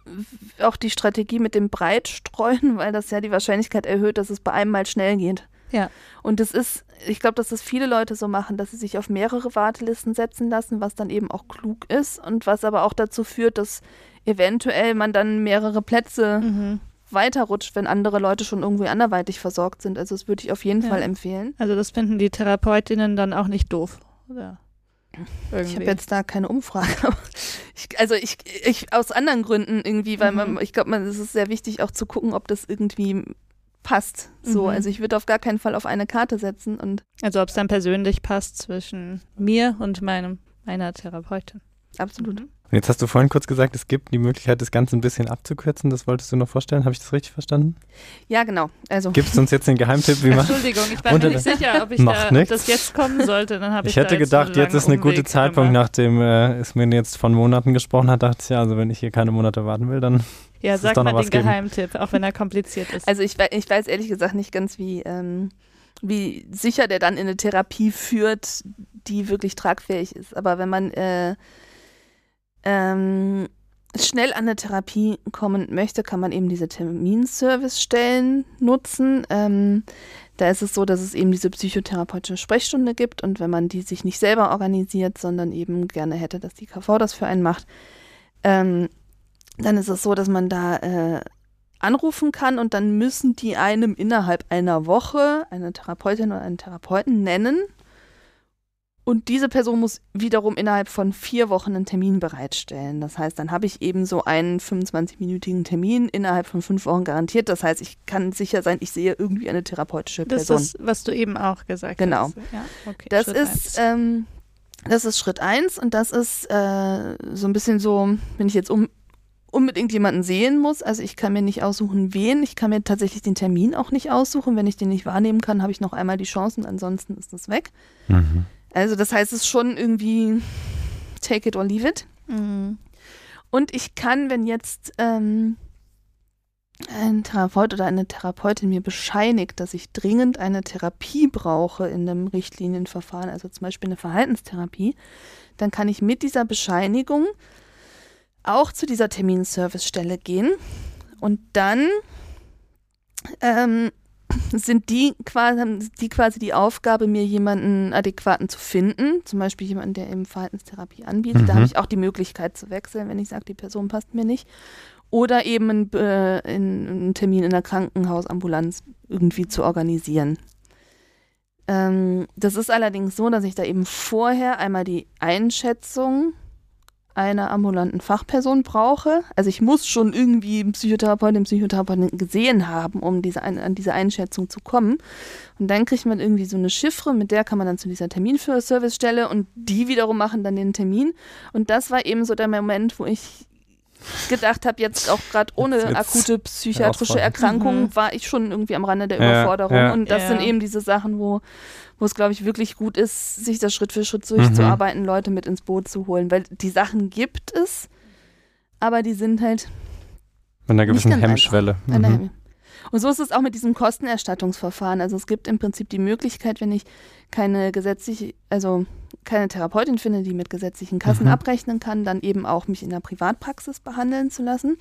auch die Strategie mit dem Breitstreuen, weil das ja die Wahrscheinlichkeit erhöht, dass es bei einem mal schnell geht. Ja. Und das ist, ich glaube, dass das viele Leute so machen, dass sie sich auf mehrere Wartelisten setzen lassen, was dann eben auch klug ist und was aber auch dazu führt, dass eventuell man dann mehrere Plätze Mhm. weiterrutscht, wenn andere Leute schon irgendwie anderweitig versorgt sind. Also das würde ich auf jeden Ja. Fall empfehlen. Also das finden die Therapeutinnen dann auch nicht doof. Oder irgendwie. Ich habe jetzt da keine Umfrage. ich, also ich, ich aus anderen Gründen irgendwie, weil man, Mhm. ich glaube, man es ist sehr wichtig auch zu gucken, ob das irgendwie passt. So, Mhm. also ich würde auf gar keinen Fall auf eine Karte setzen und also ob es dann persönlich passt zwischen mir und meinem meiner Therapeutin. absolut. Jetzt hast du vorhin kurz gesagt, es gibt die Möglichkeit, das Ganze ein bisschen abzukürzen. Das wolltest du noch vorstellen. Habe ich das richtig verstanden? Ja, genau. Also Gibst du uns jetzt den Geheimtipp, wie man. Entschuldigung, ich war mir nicht sicher, ob ich da, nichts. das jetzt kommen sollte. Dann habe ich, Ich hätte gedacht, jetzt ist ein guter Zeitpunkt, gemacht. nachdem äh, es mir jetzt von Monaten gesprochen hat, dachte ich, ja, also wenn ich hier keine Monate warten will, dann Ja, sag mal den geben. Geheimtipp, auch wenn er kompliziert ist. Also ich, ich weiß ehrlich gesagt nicht ganz, wie, ähm, wie sicher der dann in eine Therapie führt, die wirklich tragfähig ist. Aber wenn man äh, ähm, schnell an eine Therapie kommen möchte, kann man eben diese Terminservicestellen nutzen. Ähm, da ist es so, dass es eben diese psychotherapeutische Sprechstunde gibt und wenn man die sich nicht selber organisiert, sondern eben gerne hätte, dass die KV das für einen macht, ähm, dann ist es so, dass man da äh, anrufen kann und dann müssen die einem innerhalb einer Woche eine Therapeutin oder einen Therapeuten nennen. Und diese Person muss wiederum innerhalb von vier Wochen einen Termin bereitstellen. Das heißt, dann habe ich eben so einen 25-minütigen Termin innerhalb von fünf Wochen garantiert. Das heißt, ich kann sicher sein, ich sehe irgendwie eine therapeutische das Person. ist, was du eben auch gesagt Genau. hast. Ja, okay, Das Schritt ist, ähm, das ist Schritt eins und das ist äh, so ein bisschen so, wenn ich jetzt um, unbedingt jemanden sehen muss, also ich kann mir nicht aussuchen, wen, ich kann mir tatsächlich den Termin auch nicht aussuchen. Wenn ich den nicht wahrnehmen kann, habe ich noch einmal die Chancen, ansonsten ist das weg. Mhm. Also das heißt, es ist schon irgendwie take it or leave it. Mhm. Und ich kann, wenn jetzt ähm, ein Therapeut oder eine Therapeutin mir bescheinigt, dass ich dringend eine Therapie brauche in einem Richtlinienverfahren, also zum Beispiel eine Verhaltenstherapie, dann kann ich mit dieser Bescheinigung auch zu dieser Terminservicestelle gehen und dann ähm, sind die quasi, die quasi die Aufgabe, mir jemanden adäquaten zu finden, zum Beispiel jemanden, der eben Verhaltenstherapie anbietet. Mhm. Da habe ich auch die Möglichkeit zu wechseln, wenn ich sage, die Person passt mir nicht. Oder eben einen, äh, einen Termin in der Krankenhausambulanz irgendwie zu organisieren. Ähm, das ist allerdings so, dass ich da eben vorher einmal die Einschätzung einer ambulanten Fachperson brauche. Also ich muss schon irgendwie einen Psychotherapeutin, Psychotherapeutin gesehen haben, um diese, an diese Einschätzung zu kommen. Und dann kriegt man irgendwie so eine Chiffre, mit der kann man dann zu dieser Terminservicestelle und die wiederum machen dann den Termin. Und das war eben so der Moment, wo ich gedacht habe, jetzt auch gerade ohne akute psychiatrische Erkrankung mhm. war ich schon irgendwie am Rande der Überforderung. Ja, ja. Und das ja. sind eben diese Sachen, wo, wo es, glaube ich, wirklich gut ist, sich das Schritt für Schritt durchzuarbeiten, mhm. Leute mit ins Boot zu holen. Weil die Sachen gibt es, aber die sind halt. Mit einer gewissen Hemmschwelle. Mhm. Und so ist es auch mit diesem Kostenerstattungsverfahren. Also es gibt im Prinzip die Möglichkeit, wenn ich keine gesetzliche, also keine Therapeutin finde, die mit gesetzlichen Kassen mhm. abrechnen kann, dann eben auch mich in der Privatpraxis behandeln zu lassen.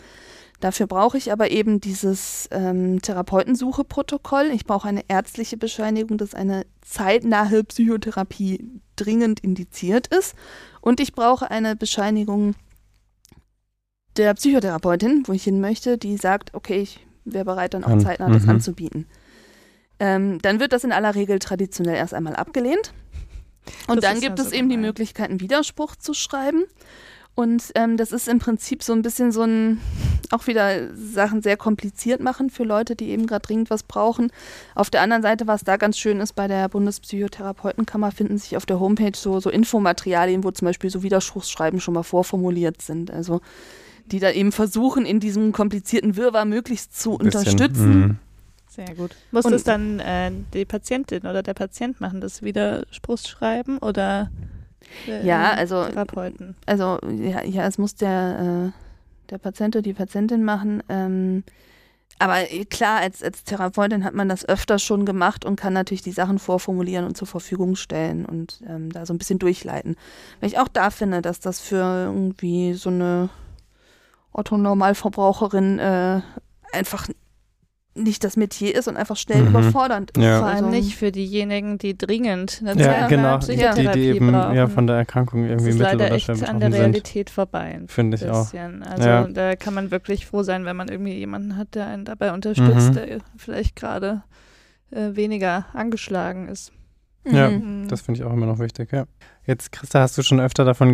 Dafür brauche ich aber eben dieses ähm, Therapeutensuche-Protokoll. Ich brauche eine ärztliche Bescheinigung, dass eine zeitnahe Psychotherapie dringend indiziert ist. Und ich brauche eine Bescheinigung der Psychotherapeutin, wo ich hin möchte, die sagt, okay, ich wäre bereit, dann auch zeitnah mhm. das anzubieten. Ähm, dann wird das in aller Regel traditionell erst einmal abgelehnt. Und das dann gibt es eben die Möglichkeit, einen Widerspruch zu schreiben. Und ähm, das ist im Prinzip so ein bisschen so ein, auch wieder Sachen sehr kompliziert machen für Leute, die eben gerade dringend was brauchen. Auf der anderen Seite, was da ganz schön ist, bei der Bundespsychotherapeutenkammer finden sich auf der Homepage so, so Infomaterialien, wo zum Beispiel so Widerspruchsschreiben schon mal vorformuliert sind. Also die da eben versuchen, in diesem komplizierten Wirrwarr möglichst zu unterstützen. Mh. Sehr gut. Muss und, das dann äh, die Patientin oder der Patient machen, das Widerspruchsschreiben oder äh, ja, also, Therapeuten? Also ja, ja, es muss der, äh, der Patient oder die Patientin machen. Ähm, aber klar, als, als Therapeutin hat man das öfter schon gemacht und kann natürlich die Sachen vorformulieren und zur Verfügung stellen und ähm, da so ein bisschen durchleiten. Weil ich auch da finde, dass das für irgendwie so eine Otto-Normalverbraucherin äh, einfach nicht das Metier ist und einfach schnell mhm. überfordernd ist. Ja. Vor allem nicht für diejenigen, die dringend eine ja, genau. die, die eben brauchen. ja von der Erkrankung irgendwie mit oder echt an der Realität sind. vorbei. Finde ich auch. Also ja. da kann man wirklich froh sein, wenn man irgendwie jemanden hat, der einen dabei unterstützt, mhm. der vielleicht gerade äh, weniger angeschlagen ist. Ja, mhm. das finde ich auch immer noch wichtig, ja. Jetzt, Christa, hast du schon öfter davon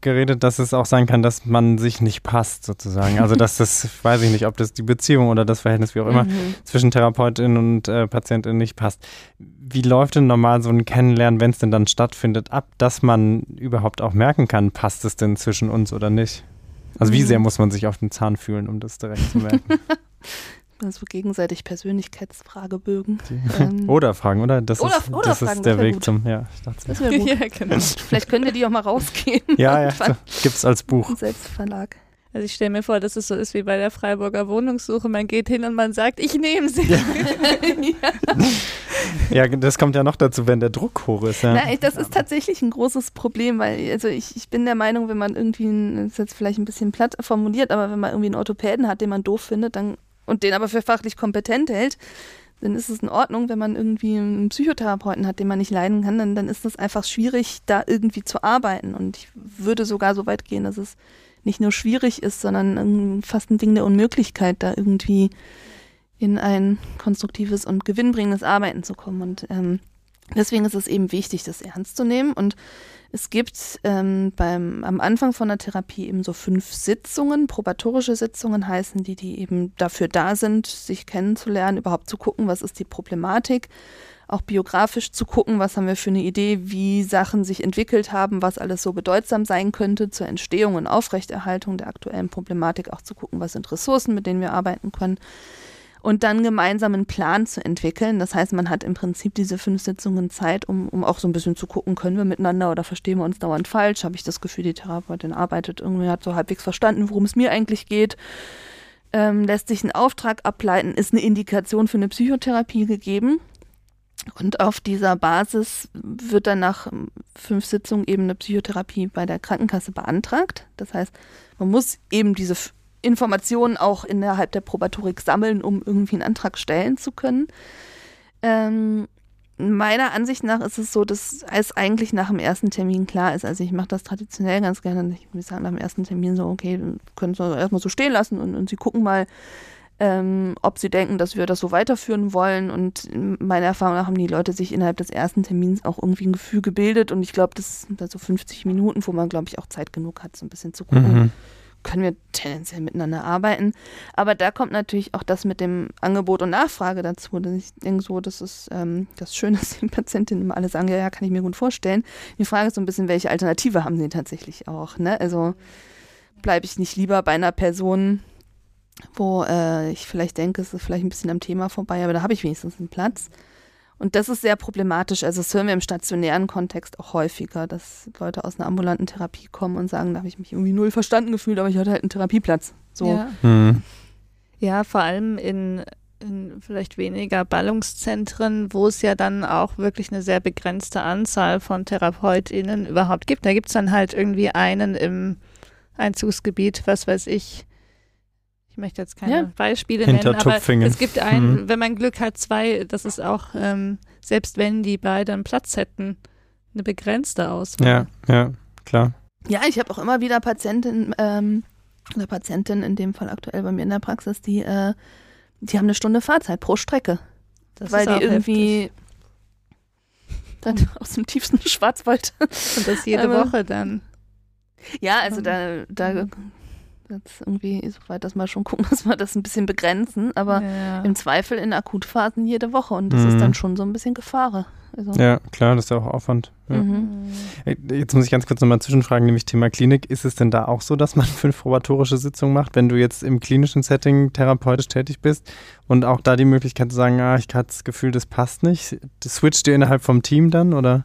geredet, dass es auch sein kann, dass man sich nicht passt, sozusagen. Also, dass das, weiß ich nicht, ob das die Beziehung oder das Verhältnis, wie auch immer, mhm. zwischen Therapeutin und äh, Patientin nicht passt. Wie läuft denn normal so ein Kennenlernen, wenn es denn dann stattfindet, ab, dass man überhaupt auch merken kann, passt es denn zwischen uns oder nicht? Also, wie mhm. sehr muss man sich auf den Zahn fühlen, um das direkt zu merken? Also gegenseitig Persönlichkeitsfragebögen. Ähm, oder Fragen, oder? Das oder, ist, oder das Fragen, ist der Weg gut. zum, ja, ich dachte das wäre gut. ja, genau. Vielleicht können wir die auch mal rausgeben. Ja, ja, so, gibt's als Buch. Selbstverlag. Also ich stelle mir vor, dass es so ist wie bei der Freiburger Wohnungssuche. Man geht hin und man sagt, ich nehme sie. Ja. ja. das kommt ja noch dazu, wenn der Druck hoch ist. Ja. Na, das ist tatsächlich ein großes Problem, weil also ich, ich bin der Meinung, wenn man irgendwie, ein, das ist jetzt vielleicht ein bisschen platt formuliert, aber wenn man irgendwie einen Orthopäden hat, den man doof findet, dann und den aber für fachlich kompetent hält, dann ist es in Ordnung, wenn man irgendwie einen Psychotherapeuten hat, den man nicht leiden kann, dann, dann ist es einfach schwierig, da irgendwie zu arbeiten. Und ich würde sogar so weit gehen, dass es nicht nur schwierig ist, sondern fast ein Ding der Unmöglichkeit, da irgendwie in ein konstruktives und gewinnbringendes Arbeiten zu kommen. Und ähm, deswegen ist es eben wichtig, das ernst zu nehmen. Und es gibt ähm, beim, am Anfang von der Therapie eben so fünf Sitzungen, probatorische Sitzungen heißen die, die eben dafür da sind, sich kennenzulernen, überhaupt zu gucken, was ist die Problematik, auch biografisch zu gucken, was haben wir für eine Idee, wie Sachen sich entwickelt haben, was alles so bedeutsam sein könnte zur Entstehung und Aufrechterhaltung der aktuellen Problematik, auch zu gucken, was sind Ressourcen, mit denen wir arbeiten können und dann gemeinsam einen Plan zu entwickeln. Das heißt, man hat im Prinzip diese fünf Sitzungen Zeit, um, um auch so ein bisschen zu gucken, können wir miteinander oder verstehen wir uns dauernd falsch? Habe ich das Gefühl, die Therapeutin arbeitet irgendwie, hat so halbwegs verstanden, worum es mir eigentlich geht. ähm, lässt sich ein Auftrag ableiten, ist eine Indikation für eine Psychotherapie gegeben. Und auf dieser Basis wird dann nach fünf Sitzungen eben eine Psychotherapie bei der Krankenkasse beantragt. Das heißt, man muss eben diese Informationen auch innerhalb der Probatorik sammeln, um irgendwie einen Antrag stellen zu können. Ähm, meiner Ansicht nach ist es so, dass es eigentlich nach dem ersten Termin klar ist. Also ich mache das traditionell ganz gerne. Ich würde sagen, nach dem ersten Termin so, okay, können Sie erstmal so stehen lassen und, und Sie gucken mal, ähm, ob sie denken, dass wir das so weiterführen wollen. Und meiner Erfahrung nach haben die Leute sich innerhalb des ersten Termins auch irgendwie ein Gefühl gebildet. Und ich glaube, das sind da so 50 Minuten, wo man, glaube ich, auch Zeit genug hat, so ein bisschen zu gucken. Mhm können wir tendenziell miteinander arbeiten. Aber da kommt natürlich auch das mit dem Angebot und Nachfrage dazu. Dass ich denke so, das ist ähm, das Schöne, dass die Patientinnen immer alle sagen, ja, ja, kann ich mir gut vorstellen. Die Frage ist so ein bisschen, welche Alternative haben sie tatsächlich auch. Ne? Also bleibe ich nicht lieber bei einer Person, wo äh, ich vielleicht denke, es ist vielleicht ein bisschen am Thema vorbei, aber da habe ich wenigstens einen Platz. Und das ist sehr problematisch. Also das hören wir im stationären Kontext auch häufiger, dass Leute aus einer ambulanten Therapie kommen und sagen, da habe ich mich irgendwie null verstanden gefühlt, aber ich hatte halt einen Therapieplatz. So. Ja, mhm. ja vor allem in, in vielleicht weniger Ballungszentren, wo es ja dann auch wirklich eine sehr begrenzte Anzahl von TherapeutInnen überhaupt gibt. Da gibt es dann halt irgendwie einen im Einzugsgebiet, was weiß ich, ich möchte jetzt keine ja. Beispiele nennen, aber es gibt einen, mhm. wenn man Glück hat, zwei, das ist auch, ähm, selbst wenn die beiden Platz hätten, eine begrenzte Auswahl. Ja, ja, klar. Ja, ich habe auch immer wieder Patientinnen, ähm, oder Patientin in dem Fall aktuell bei mir in der Praxis, die, äh, die haben eine Stunde Fahrzeit pro Strecke. Das weil die irgendwie heftig. dann aus dem tiefsten Schwarzwald. Und das jede Woche dann. Ja, also da, da mhm jetzt irgendwie, soweit das mal schon gucken, dass wir das ein bisschen begrenzen, aber ja. im Zweifel in Akutphasen jede Woche und das mhm. ist dann schon so ein bisschen Gefahr. Also. Ja, klar, das ist ja auch Aufwand. Ja. Mhm. Jetzt muss ich ganz kurz nochmal zwischenfragen, nämlich Thema Klinik. Ist es denn da auch so, dass man fünf probatorische Sitzungen macht, wenn du jetzt im klinischen Setting therapeutisch tätig bist und auch da die Möglichkeit zu sagen, ah, ich habe das Gefühl, das passt nicht? Das switcht ihr innerhalb vom Team dann oder?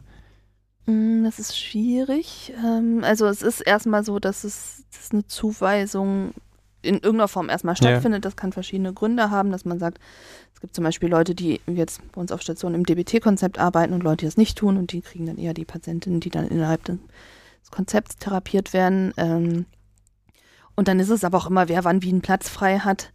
Mm, das ist schwierig. Ähm, also es ist erstmal so, dass es dass eine Zuweisung in irgendeiner Form erstmal stattfindet. Ja. Das kann verschiedene Gründe haben, dass man sagt, es gibt zum Beispiel Leute, die jetzt bei uns auf Station im DBT-Konzept arbeiten und Leute, die das nicht tun und die kriegen dann eher die Patientinnen, die dann innerhalb des Konzepts therapiert werden. Ähm, und dann ist es aber auch immer, wer wann wie einen Platz frei hat.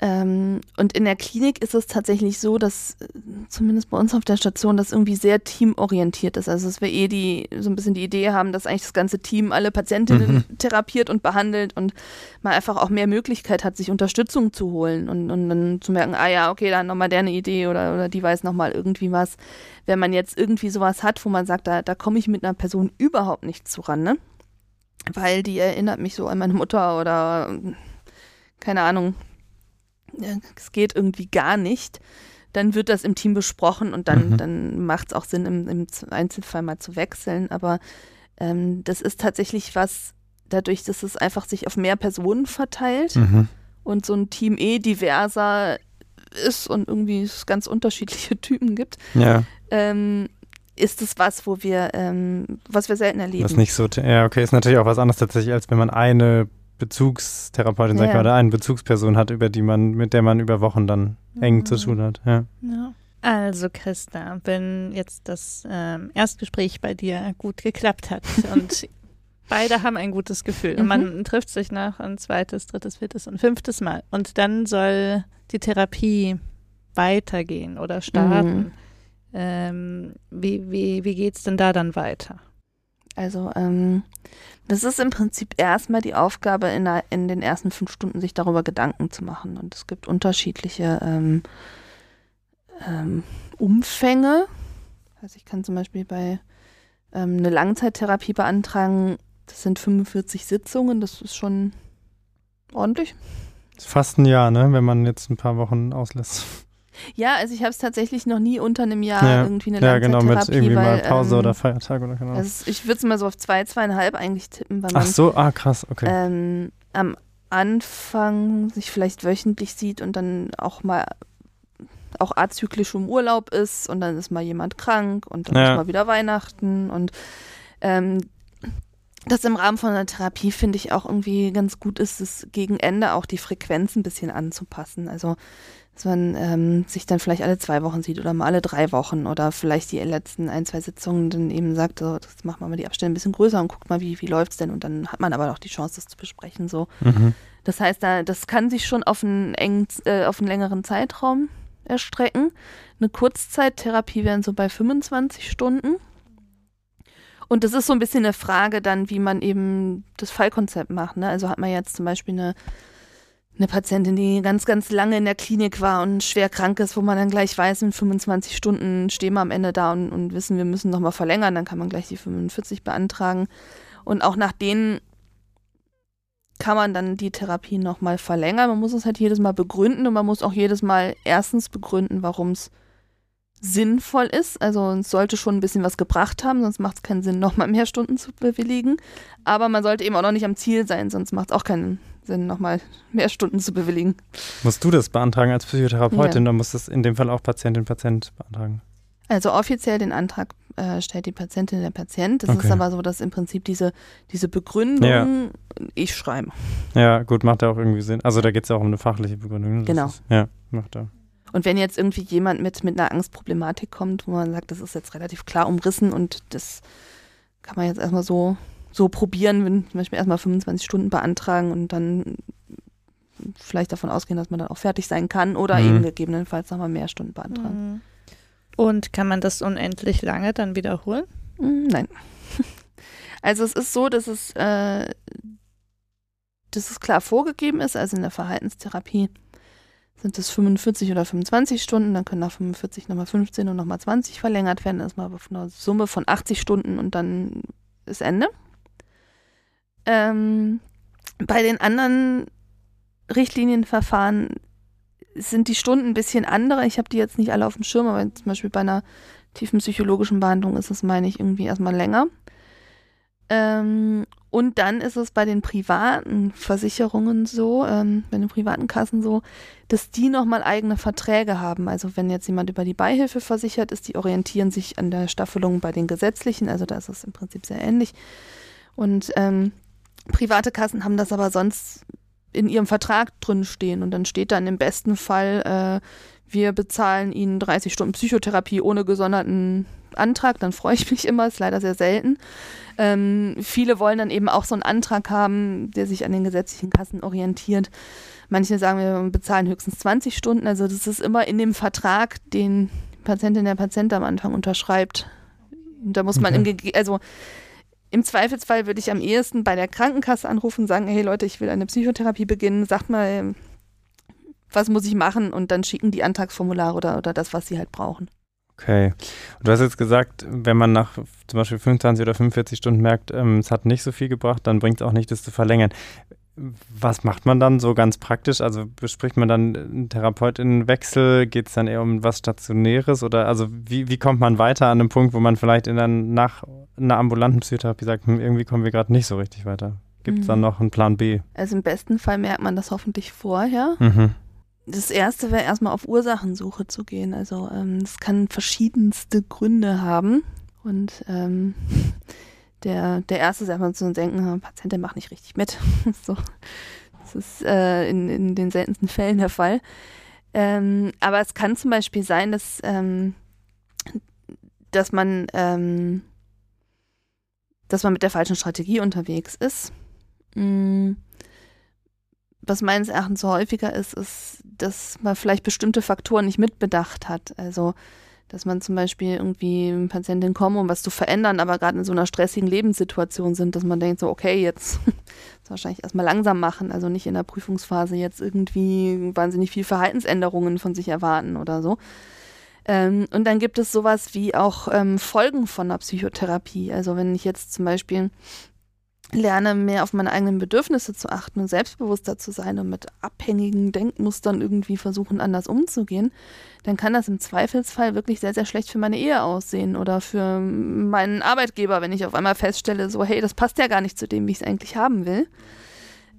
Ähm, und in der Klinik ist es tatsächlich so, dass äh, zumindest bei uns auf der Station das irgendwie sehr teamorientiert ist. Also dass wir eh die so ein bisschen die Idee haben, dass eigentlich das ganze Team alle Patientinnen mhm. therapiert und behandelt und man einfach auch mehr Möglichkeit hat, sich Unterstützung zu holen und, und dann zu merken, ah ja, okay, da hat nochmal der eine Idee oder, oder die weiß nochmal irgendwie was. Wenn man jetzt irgendwie sowas hat, wo man sagt, da, da komme ich mit einer Person überhaupt nicht zuran, ne? Weil die erinnert mich so an meine Mutter oder keine Ahnung, es geht irgendwie gar nicht, dann wird das im Team besprochen und dann, mhm. dann macht es auch Sinn, im, im, Einzelfall mal zu wechseln. Aber ähm, das ist tatsächlich was, dadurch, dass es einfach sich auf mehr Personen verteilt mhm. und so ein Team eh diverser ist und irgendwie es ganz unterschiedliche Typen gibt, ja. ähm, ist es was, wo wir, ähm, was wir selten erleben. Was nicht so, ja, okay, ist natürlich auch was anderes tatsächlich, als wenn man eine Bezugstherapeutin, sag ich mal, oder eine Bezugsperson hat, über die man, mit der man über Wochen dann eng mhm. zu tun hat. Ja. ja. Also Christa, wenn jetzt das ähm, Erstgespräch bei dir gut geklappt hat und beide haben ein gutes Gefühl mhm. und man trifft sich nach ein zweites, drittes, viertes und fünftes Mal und dann soll die Therapie weitergehen oder starten. Mhm. Ähm, wie wie, wie geht es denn da dann weiter? Also ähm, das ist im Prinzip erstmal die Aufgabe, in, der, in, den ersten fünf Stunden sich darüber Gedanken zu machen. Und es gibt unterschiedliche ähm, ähm, Umfänge. Also ich kann zum Beispiel bei ähm, eine Langzeittherapie beantragen, das sind 45 Sitzungen, das ist schon ordentlich. Das ist fast ein Jahr, ne, wenn man jetzt ein paar Wochen auslässt. Ja, also ich habe es tatsächlich noch nie unter einem Jahr ja. irgendwie eine Ja, genau, mit irgendwie weil, mal Pause ähm, oder Feiertag oder genau. Also ich würde es mal so auf zwei, zweieinhalb eigentlich tippen, weil man Ach so, ah krass, okay. Ähm, am Anfang sich vielleicht wöchentlich sieht und dann auch mal auch azyklisch im Urlaub ist und dann ist mal jemand krank und dann ja. ist mal wieder Weihnachten und ähm, das im Rahmen von einer Therapie finde ich auch irgendwie ganz gut ist, es gegen Ende auch die Frequenz ein bisschen anzupassen. Also dass man ähm, sich dann vielleicht alle zwei Wochen sieht oder mal alle drei Wochen oder vielleicht die letzten ein, zwei Sitzungen dann eben sagt, so, das machen wir mal die Abstände ein bisschen größer und guckt mal, wie, wie läuft es denn und dann hat man aber auch die Chance, das zu besprechen. So. Mhm. Das heißt, da, das kann sich schon auf einen, engen, äh, auf einen längeren Zeitraum erstrecken. Eine Kurzzeittherapie wären so bei 25 Stunden. Und das ist so ein bisschen eine Frage dann, wie man eben das Fallkonzept macht. Ne? Also hat man jetzt zum Beispiel eine eine Patientin, die ganz, ganz lange in der Klinik war und schwer krank ist, wo man dann gleich weiß, in 25 Stunden stehen wir am Ende da und, und wissen, wir müssen nochmal verlängern, dann kann man gleich die 45 beantragen. Und auch nach denen kann man dann die Therapie nochmal verlängern. Man muss es halt jedes Mal begründen und man muss auch jedes Mal erstens begründen, warum es sinnvoll ist. Also es sollte schon ein bisschen was gebracht haben, sonst macht es keinen Sinn, nochmal mehr Stunden zu bewilligen. Aber man sollte eben auch noch nicht am Ziel sein, sonst macht es auch keinen Sinn, nochmal mehr Stunden zu bewilligen. Musst du das beantragen als Psychotherapeutin, ja. dann muss das in dem Fall auch Patientin, Patient beantragen? Also offiziell den Antrag äh, stellt die Patientin, der Patient. Das okay. ist aber so, dass im Prinzip diese, diese Begründung ja. ich schreibe. Ja, gut, macht ja auch irgendwie Sinn. Also da geht es ja auch um eine fachliche Begründung. Genau. Ist, ja, macht er. Und wenn jetzt irgendwie jemand mit, mit einer Angstproblematik kommt, wo man sagt, das ist jetzt relativ klar umrissen und das kann man jetzt erstmal so, so probieren, wenn zum Beispiel erstmal 25 Stunden beantragen und dann vielleicht davon ausgehen, dass man dann auch fertig sein kann oder mhm. eben gegebenenfalls nochmal mehr Stunden beantragen. Mhm. Und kann man das unendlich lange dann wiederholen? Mm, nein. Also es ist so, dass es, äh, dass es klar vorgegeben ist, also in der Verhaltenstherapie sind es 45 oder 25 Stunden, dann können nach 45 nochmal 15 und nochmal 20 verlängert werden. Das ist mal auf einer Summe von 80 Stunden und dann ist Ende. Ähm, bei den anderen Richtlinienverfahren sind die Stunden ein bisschen andere. Ich habe die jetzt nicht alle auf dem Schirm, aber zum Beispiel bei einer tiefen psychologischen Behandlung ist es, meine ich, irgendwie erstmal länger. Ähm, und dann ist es bei den privaten Versicherungen so, ähm, bei den privaten Kassen so, dass die nochmal eigene Verträge haben. Also wenn jetzt jemand über die Beihilfe versichert ist, die orientieren sich an der Staffelung bei den gesetzlichen, also da ist es im Prinzip sehr ähnlich. Und ähm, private Kassen haben das aber sonst in ihrem Vertrag drin stehen und dann steht dann im besten Fall, äh, wir bezahlen Ihnen 30 Stunden Psychotherapie ohne gesonderten Antrag, dann freue ich mich immer, ist leider sehr selten. Ähm, viele wollen dann eben auch so einen Antrag haben, der sich an den gesetzlichen Kassen orientiert. Manche sagen, wir bezahlen höchstens 20 Stunden. Also das ist immer in dem Vertrag, den die Patientin der Patient am Anfang unterschreibt. da muss man okay. im, also im Zweifelsfall würde ich am ehesten bei der Krankenkasse anrufen und sagen, hey Leute, ich will eine Psychotherapie beginnen, sagt mal, was muss ich machen? Und dann schicken die Antragsformulare oder, oder das, was sie halt brauchen. Okay. Und du hast jetzt gesagt, wenn man nach zum Beispiel 25 oder 45 Stunden merkt, ähm, es hat nicht so viel gebracht, dann bringt es auch nicht, das zu verlängern. Was macht man dann so ganz praktisch? Also bespricht man dann einen Therapeutinnenwechsel? Geht es dann eher um was Stationäres? Oder also wie, wie kommt man weiter an einem Punkt, wo man vielleicht in einer, nach einer ambulanten Psychotherapie sagt, hm, irgendwie kommen wir gerade nicht so richtig weiter? Gibt es mhm. dann noch einen Plan B? Also im besten Fall merkt man das hoffentlich vorher. Mhm. Das erste wäre erstmal auf Ursachensuche zu gehen. Also ähm, es kann verschiedenste Gründe haben. Und ähm, der, der erste ist einfach zu denken, Patient, der macht nicht richtig mit. so. Das ist äh, in, in den seltensten Fällen der Fall. Ähm, aber es kann zum Beispiel sein, dass, ähm, dass man ähm, dass man mit der falschen Strategie unterwegs ist. Mhm. Was meines Erachtens so häufiger ist, ist, dass man vielleicht bestimmte Faktoren nicht mitbedacht hat. Also dass man zum Beispiel irgendwie Patientin kommt, um was zu verändern, aber gerade in so einer stressigen Lebenssituation sind, dass man denkt so, okay, jetzt wahrscheinlich erstmal langsam machen, also nicht in der Prüfungsphase jetzt irgendwie wahnsinnig viel Verhaltensänderungen von sich erwarten oder so. Ähm, und dann gibt es sowas wie auch ähm, Folgen von der Psychotherapie. Also wenn ich jetzt zum Beispiel lerne, mehr auf meine eigenen Bedürfnisse zu achten und selbstbewusster zu sein und mit abhängigen Denkmustern irgendwie versuchen, anders umzugehen, dann kann das im Zweifelsfall wirklich sehr, sehr schlecht für meine Ehe aussehen oder für meinen Arbeitgeber, wenn ich auf einmal feststelle, so, hey, das passt ja gar nicht zu dem, wie ich es eigentlich haben will.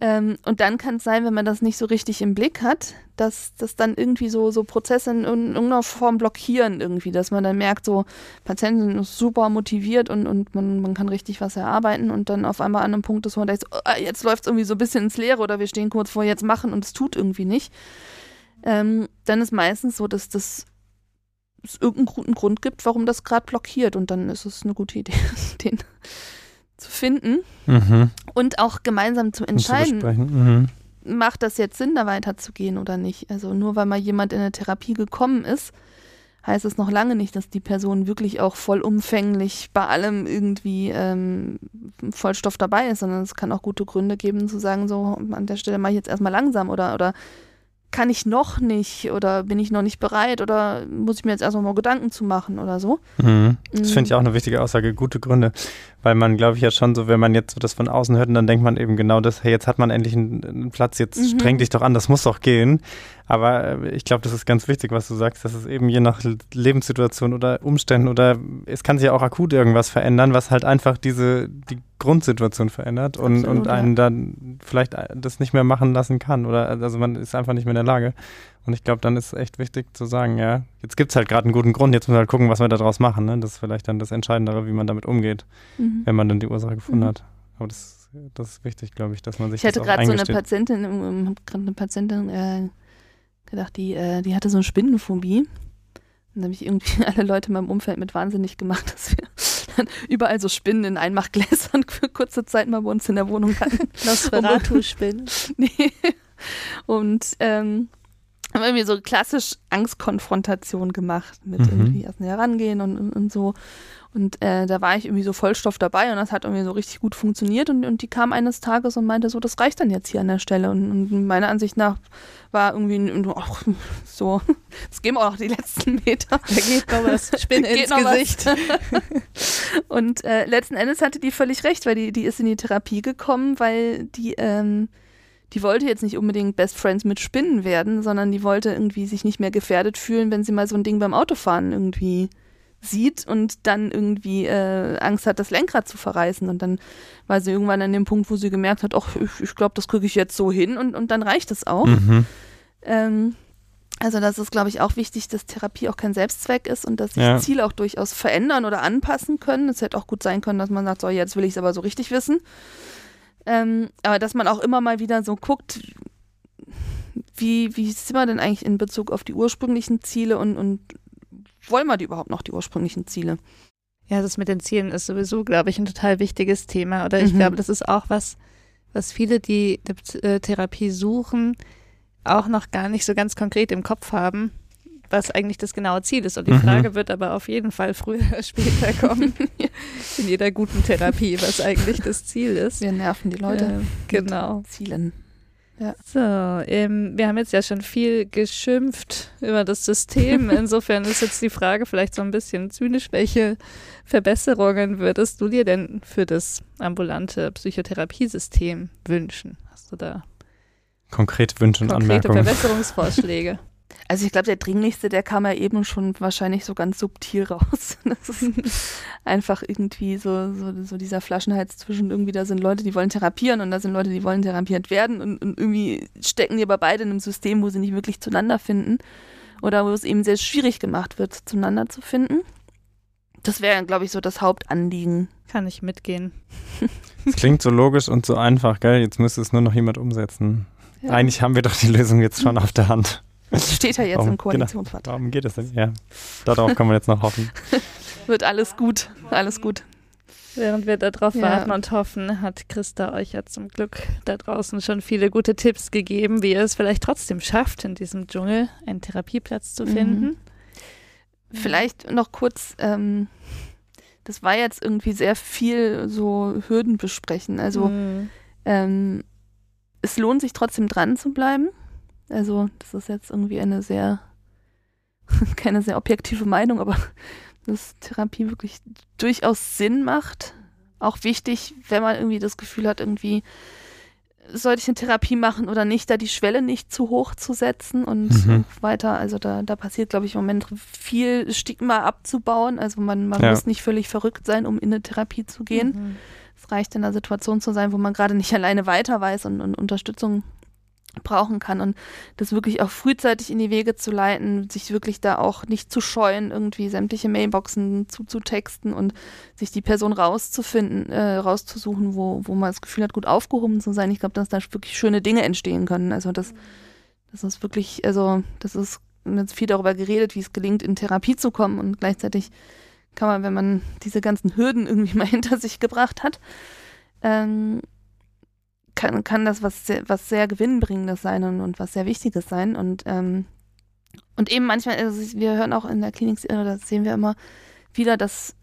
Ähm, und dann kann es sein, wenn man das nicht so richtig im Blick hat, dass das dann irgendwie so, so Prozesse in, in irgendeiner Form blockieren irgendwie, dass man dann merkt, so Patienten sind super motiviert und, und man, man kann richtig was erarbeiten und dann auf einmal an einem Punkt ist, wo man denkt, oh, jetzt läuft es irgendwie so ein bisschen ins Leere oder wir stehen kurz vor jetzt machen und es tut irgendwie nicht. Ähm, dann ist meistens so, dass das es irgendeinen guten Grund gibt, warum das gerade blockiert und dann ist es eine gute Idee, den zu finden Mhm. und auch gemeinsam zu zu entscheiden, besprechen. Mhm. macht das jetzt Sinn, da weiterzugehen oder nicht. Also nur weil mal jemand in eine Therapie gekommen ist, heißt es noch lange nicht, dass die Person wirklich auch vollumfänglich bei allem irgendwie ähm, Vollstoff dabei ist, sondern es kann auch gute Gründe geben zu sagen, so an der Stelle mache ich jetzt erstmal langsam oder, oder kann ich noch nicht oder bin ich noch nicht bereit oder muss ich mir jetzt erstmal mal Gedanken zu machen oder so. Mhm. Das Mhm. finde ich auch eine wichtige Aussage, gute Gründe. Weil man, glaube ich, ja schon so, wenn man jetzt so das von außen hört, und dann denkt man eben genau das, hey, jetzt hat man endlich einen, einen Platz, jetzt Mhm. streng dich doch an, das muss doch gehen. Aber äh, ich glaube, das ist ganz wichtig, was du sagst, dass es eben je nach Lebenssituation oder Umständen oder es kann sich ja auch akut irgendwas verändern, was halt einfach diese, die Grundsituation verändert und, Absolut, und einen dann vielleicht das nicht mehr machen lassen kann oder also man ist einfach nicht mehr in der Lage. Und ich glaube, dann ist es echt wichtig zu sagen, ja, jetzt gibt es halt gerade einen guten Grund, jetzt müssen wir halt gucken, was wir daraus machen. Ne? Das ist vielleicht dann das Entscheidendere, wie man damit umgeht, Mhm. Wenn man dann die Ursache gefunden Mhm. hat. Aber das, das ist wichtig, glaube ich, dass man sich Ich hatte gerade so eine. Patientin, hab gerade eine Patientin äh, gedacht, die, äh, die hatte so eine Spinnenphobie. Und dann habe ich irgendwie alle Leute in meinem Umfeld mit wahnsinnig gemacht, dass wir dann überall so Spinnen in Einmachgläsern für kurze Zeit mal bei uns in der Wohnung hatten. Nosferatu-Spinnen. nee. Und ähm, haben irgendwie so klassisch Angstkonfrontation gemacht mit Mhm. irgendwie erst näher rangehen und, und, und so. Und äh, da war ich irgendwie so Vollstoff dabei und das hat irgendwie so richtig gut funktioniert. Und, und die kam eines Tages und meinte so, das reicht dann jetzt hier an der Stelle. Und, und meiner Ansicht nach war irgendwie ach, so, es gehen auch noch die letzten Meter. Da geht noch was. Spinne ins. Gesicht. Und äh, letzten Endes hatte die völlig recht, weil die, die ist in die Therapie gekommen, weil die, ähm, die wollte jetzt nicht unbedingt Best Friends mit Spinnen werden, sondern die wollte irgendwie sich nicht mehr gefährdet fühlen, wenn sie mal so ein Ding beim Autofahren irgendwie sieht und dann irgendwie äh, Angst hat, das Lenkrad zu verreißen. Und dann war sie irgendwann an dem Punkt, wo sie gemerkt hat, ach, ich, ich glaube, das kriege ich jetzt so hin und, und dann reicht es auch. Mhm. Ähm, also das ist, glaube ich, auch wichtig, dass Therapie auch kein Selbstzweck ist und dass sich Ja. Ziele auch durchaus verändern oder anpassen können. Es hätte auch gut sein können, dass man sagt, so jetzt will ich es aber so richtig wissen. Ähm, aber dass man auch immer mal wieder so guckt, wie, wie sind wir denn eigentlich in Bezug auf die ursprünglichen Ziele und, und wollen wir die überhaupt noch, die ursprünglichen Ziele? Ja, das mit den Zielen ist sowieso, glaube ich, ein total wichtiges Thema. Oder ich Mhm. glaube, das ist auch was, was viele, die eine äh, Therapie suchen, auch noch gar nicht so ganz konkret im Kopf haben, was eigentlich das genaue Ziel ist. Und die Mhm. Frage wird aber auf jeden Fall früher oder später kommen, in jeder guten Therapie, was eigentlich das Ziel ist. Wir nerven die Leute. Ähm, genau. mit Zielen. So, ähm, wir haben jetzt ja schon viel geschimpft über das System. Insofern ist jetzt die Frage vielleicht so ein bisschen zynisch, welche Verbesserungen würdest du dir denn für das ambulante Psychotherapiesystem wünschen? Hast du da Konkrete Wünsche und konkrete Anmerkungen. Verbesserungsvorschläge? Also ich glaube, der dringlichste, der kam ja eben schon wahrscheinlich so ganz subtil raus. Das ist einfach irgendwie so, so, so dieser Flaschenhals zwischen irgendwie, da sind Leute, die wollen therapieren und da sind Leute, die wollen therapiert werden und, und irgendwie stecken die aber beide in einem System, wo sie nicht wirklich zueinander finden oder wo es eben sehr schwierig gemacht wird, zueinander zu finden. Das wäre, glaube ich, so das Hauptanliegen. Kann ich mitgehen. Das klingt so logisch und so einfach, gell? Jetzt müsste es nur noch jemand umsetzen. Ja. Eigentlich haben wir doch die Lösung jetzt schon auf der Hand. Steht ja jetzt Warum? im Koalitionsvertrag. Warum geht es denn? Ja, darauf kann man jetzt noch hoffen. Wird alles gut, alles gut. Während wir darauf Ja. warten und hoffen, hat Christa euch ja zum Glück da draußen schon viele gute Tipps gegeben, wie ihr es vielleicht trotzdem schafft, in diesem Dschungel einen Therapieplatz zu Mhm. finden. Vielleicht noch kurz, ähm, das war jetzt irgendwie sehr viel so Hürden besprechen. Also Mhm. ähm, es lohnt sich trotzdem dran zu bleiben. Also das ist jetzt irgendwie eine sehr, keine sehr objektive Meinung, aber dass Therapie wirklich durchaus Sinn macht. Auch wichtig, wenn man irgendwie das Gefühl hat, irgendwie sollte ich eine Therapie machen oder nicht, da die Schwelle nicht zu hoch zu setzen und Mhm. weiter. Also da, da passiert, glaube ich, im Moment viel Stigma abzubauen. Also man, man Ja. muss nicht völlig verrückt sein, um in eine Therapie zu gehen Mhm. Es reicht in einer Situation zu sein, wo man gerade nicht alleine weiter weiß und, und Unterstützung brauchen kann und das wirklich auch frühzeitig in die Wege zu leiten, sich wirklich da auch nicht zu scheuen, irgendwie sämtliche Mailboxen zuzutexten und sich die Person rauszufinden, äh, rauszusuchen, wo, wo man das Gefühl hat, gut aufgehoben zu sein. Ich glaube, dass da wirklich schöne Dinge entstehen können. Also das, das ist wirklich, also das ist jetzt viel darüber geredet, wie es gelingt, in Therapie zu kommen und gleichzeitig kann man, wenn man diese ganzen Hürden irgendwie mal hinter sich gebracht hat, ähm, kann, kann das was sehr, was sehr Gewinnbringendes sein und, und was sehr Wichtiges sein. Und, ähm, und eben manchmal, also wir hören auch in der Klinik, das sehen wir immer wieder, dass,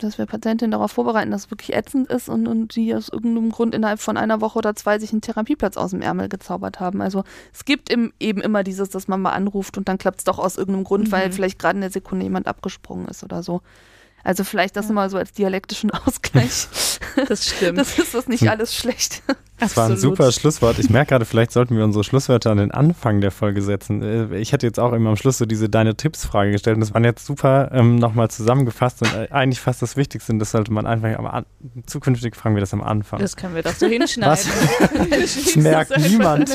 dass wir Patientinnen darauf vorbereiten, dass es wirklich ätzend ist und, und die aus irgendeinem Grund innerhalb von einer Woche oder zwei sich einen Therapieplatz aus dem Ärmel gezaubert haben. Also es gibt im, eben immer dieses, dass man mal anruft und dann klappt es doch aus irgendeinem Grund, mhm. weil vielleicht gerade in der Sekunde jemand abgesprungen ist oder so. Also vielleicht das ja. mal so als dialektischen Ausgleich. Das stimmt. Das ist das nicht hm. alles schlecht. Das war ein super Schlusswort. Ich merke gerade, vielleicht sollten wir unsere Schlusswörter an den Anfang der Folge setzen. Äh, ich hätte jetzt auch immer am Schluss so diese Deine Tipps-Frage gestellt und das waren jetzt super ähm, nochmal zusammengefasst und äh, eigentlich fast das Wichtigste. Und das sollte man einfach am An zukünftig fragen wir das am Anfang. Das können wir doch so hinschneiden. das merkt niemand.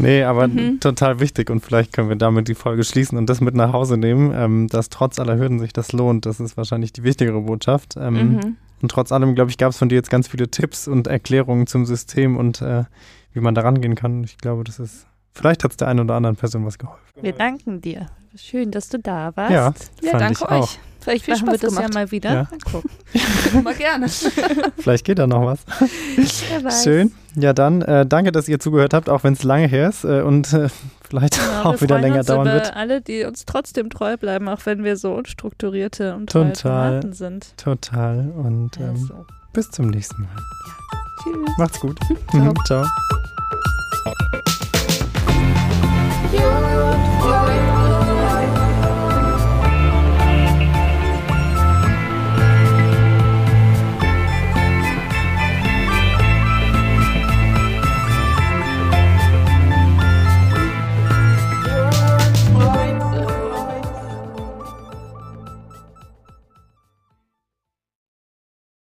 Nee, aber mhm. total wichtig und vielleicht können wir damit die Folge schließen und das mit nach Hause nehmen, ähm, dass trotz aller Hürden sich das lohnt. Das ist wahrscheinlich die wichtigere Botschaft. Ähm, mhm. Und trotz allem, glaube ich, gab es von dir jetzt ganz viele Tipps und Erklärungen zum System und äh, wie man da rangehen kann. Ich glaube, das ist, vielleicht hat es der einen oder anderen Person was geholfen. Wir danken dir. Schön, dass du da warst. Ja, ja danke euch. Auch. Vielleicht Viel machen Spaß wir das gemacht. ja mal wieder. Ja. mal gerne. Vielleicht geht da noch was. Schön. Ja, dann äh, danke, dass ihr zugehört habt, auch wenn es lange her ist äh, und äh, vielleicht ja, auch wieder länger dauern über wird. alle, die uns trotzdem treu bleiben, auch wenn wir so unstrukturierte und total sind. Total. Und ähm, also. bis zum nächsten Mal. Ja. Tschüss. Macht's gut. Ciao. Ciao.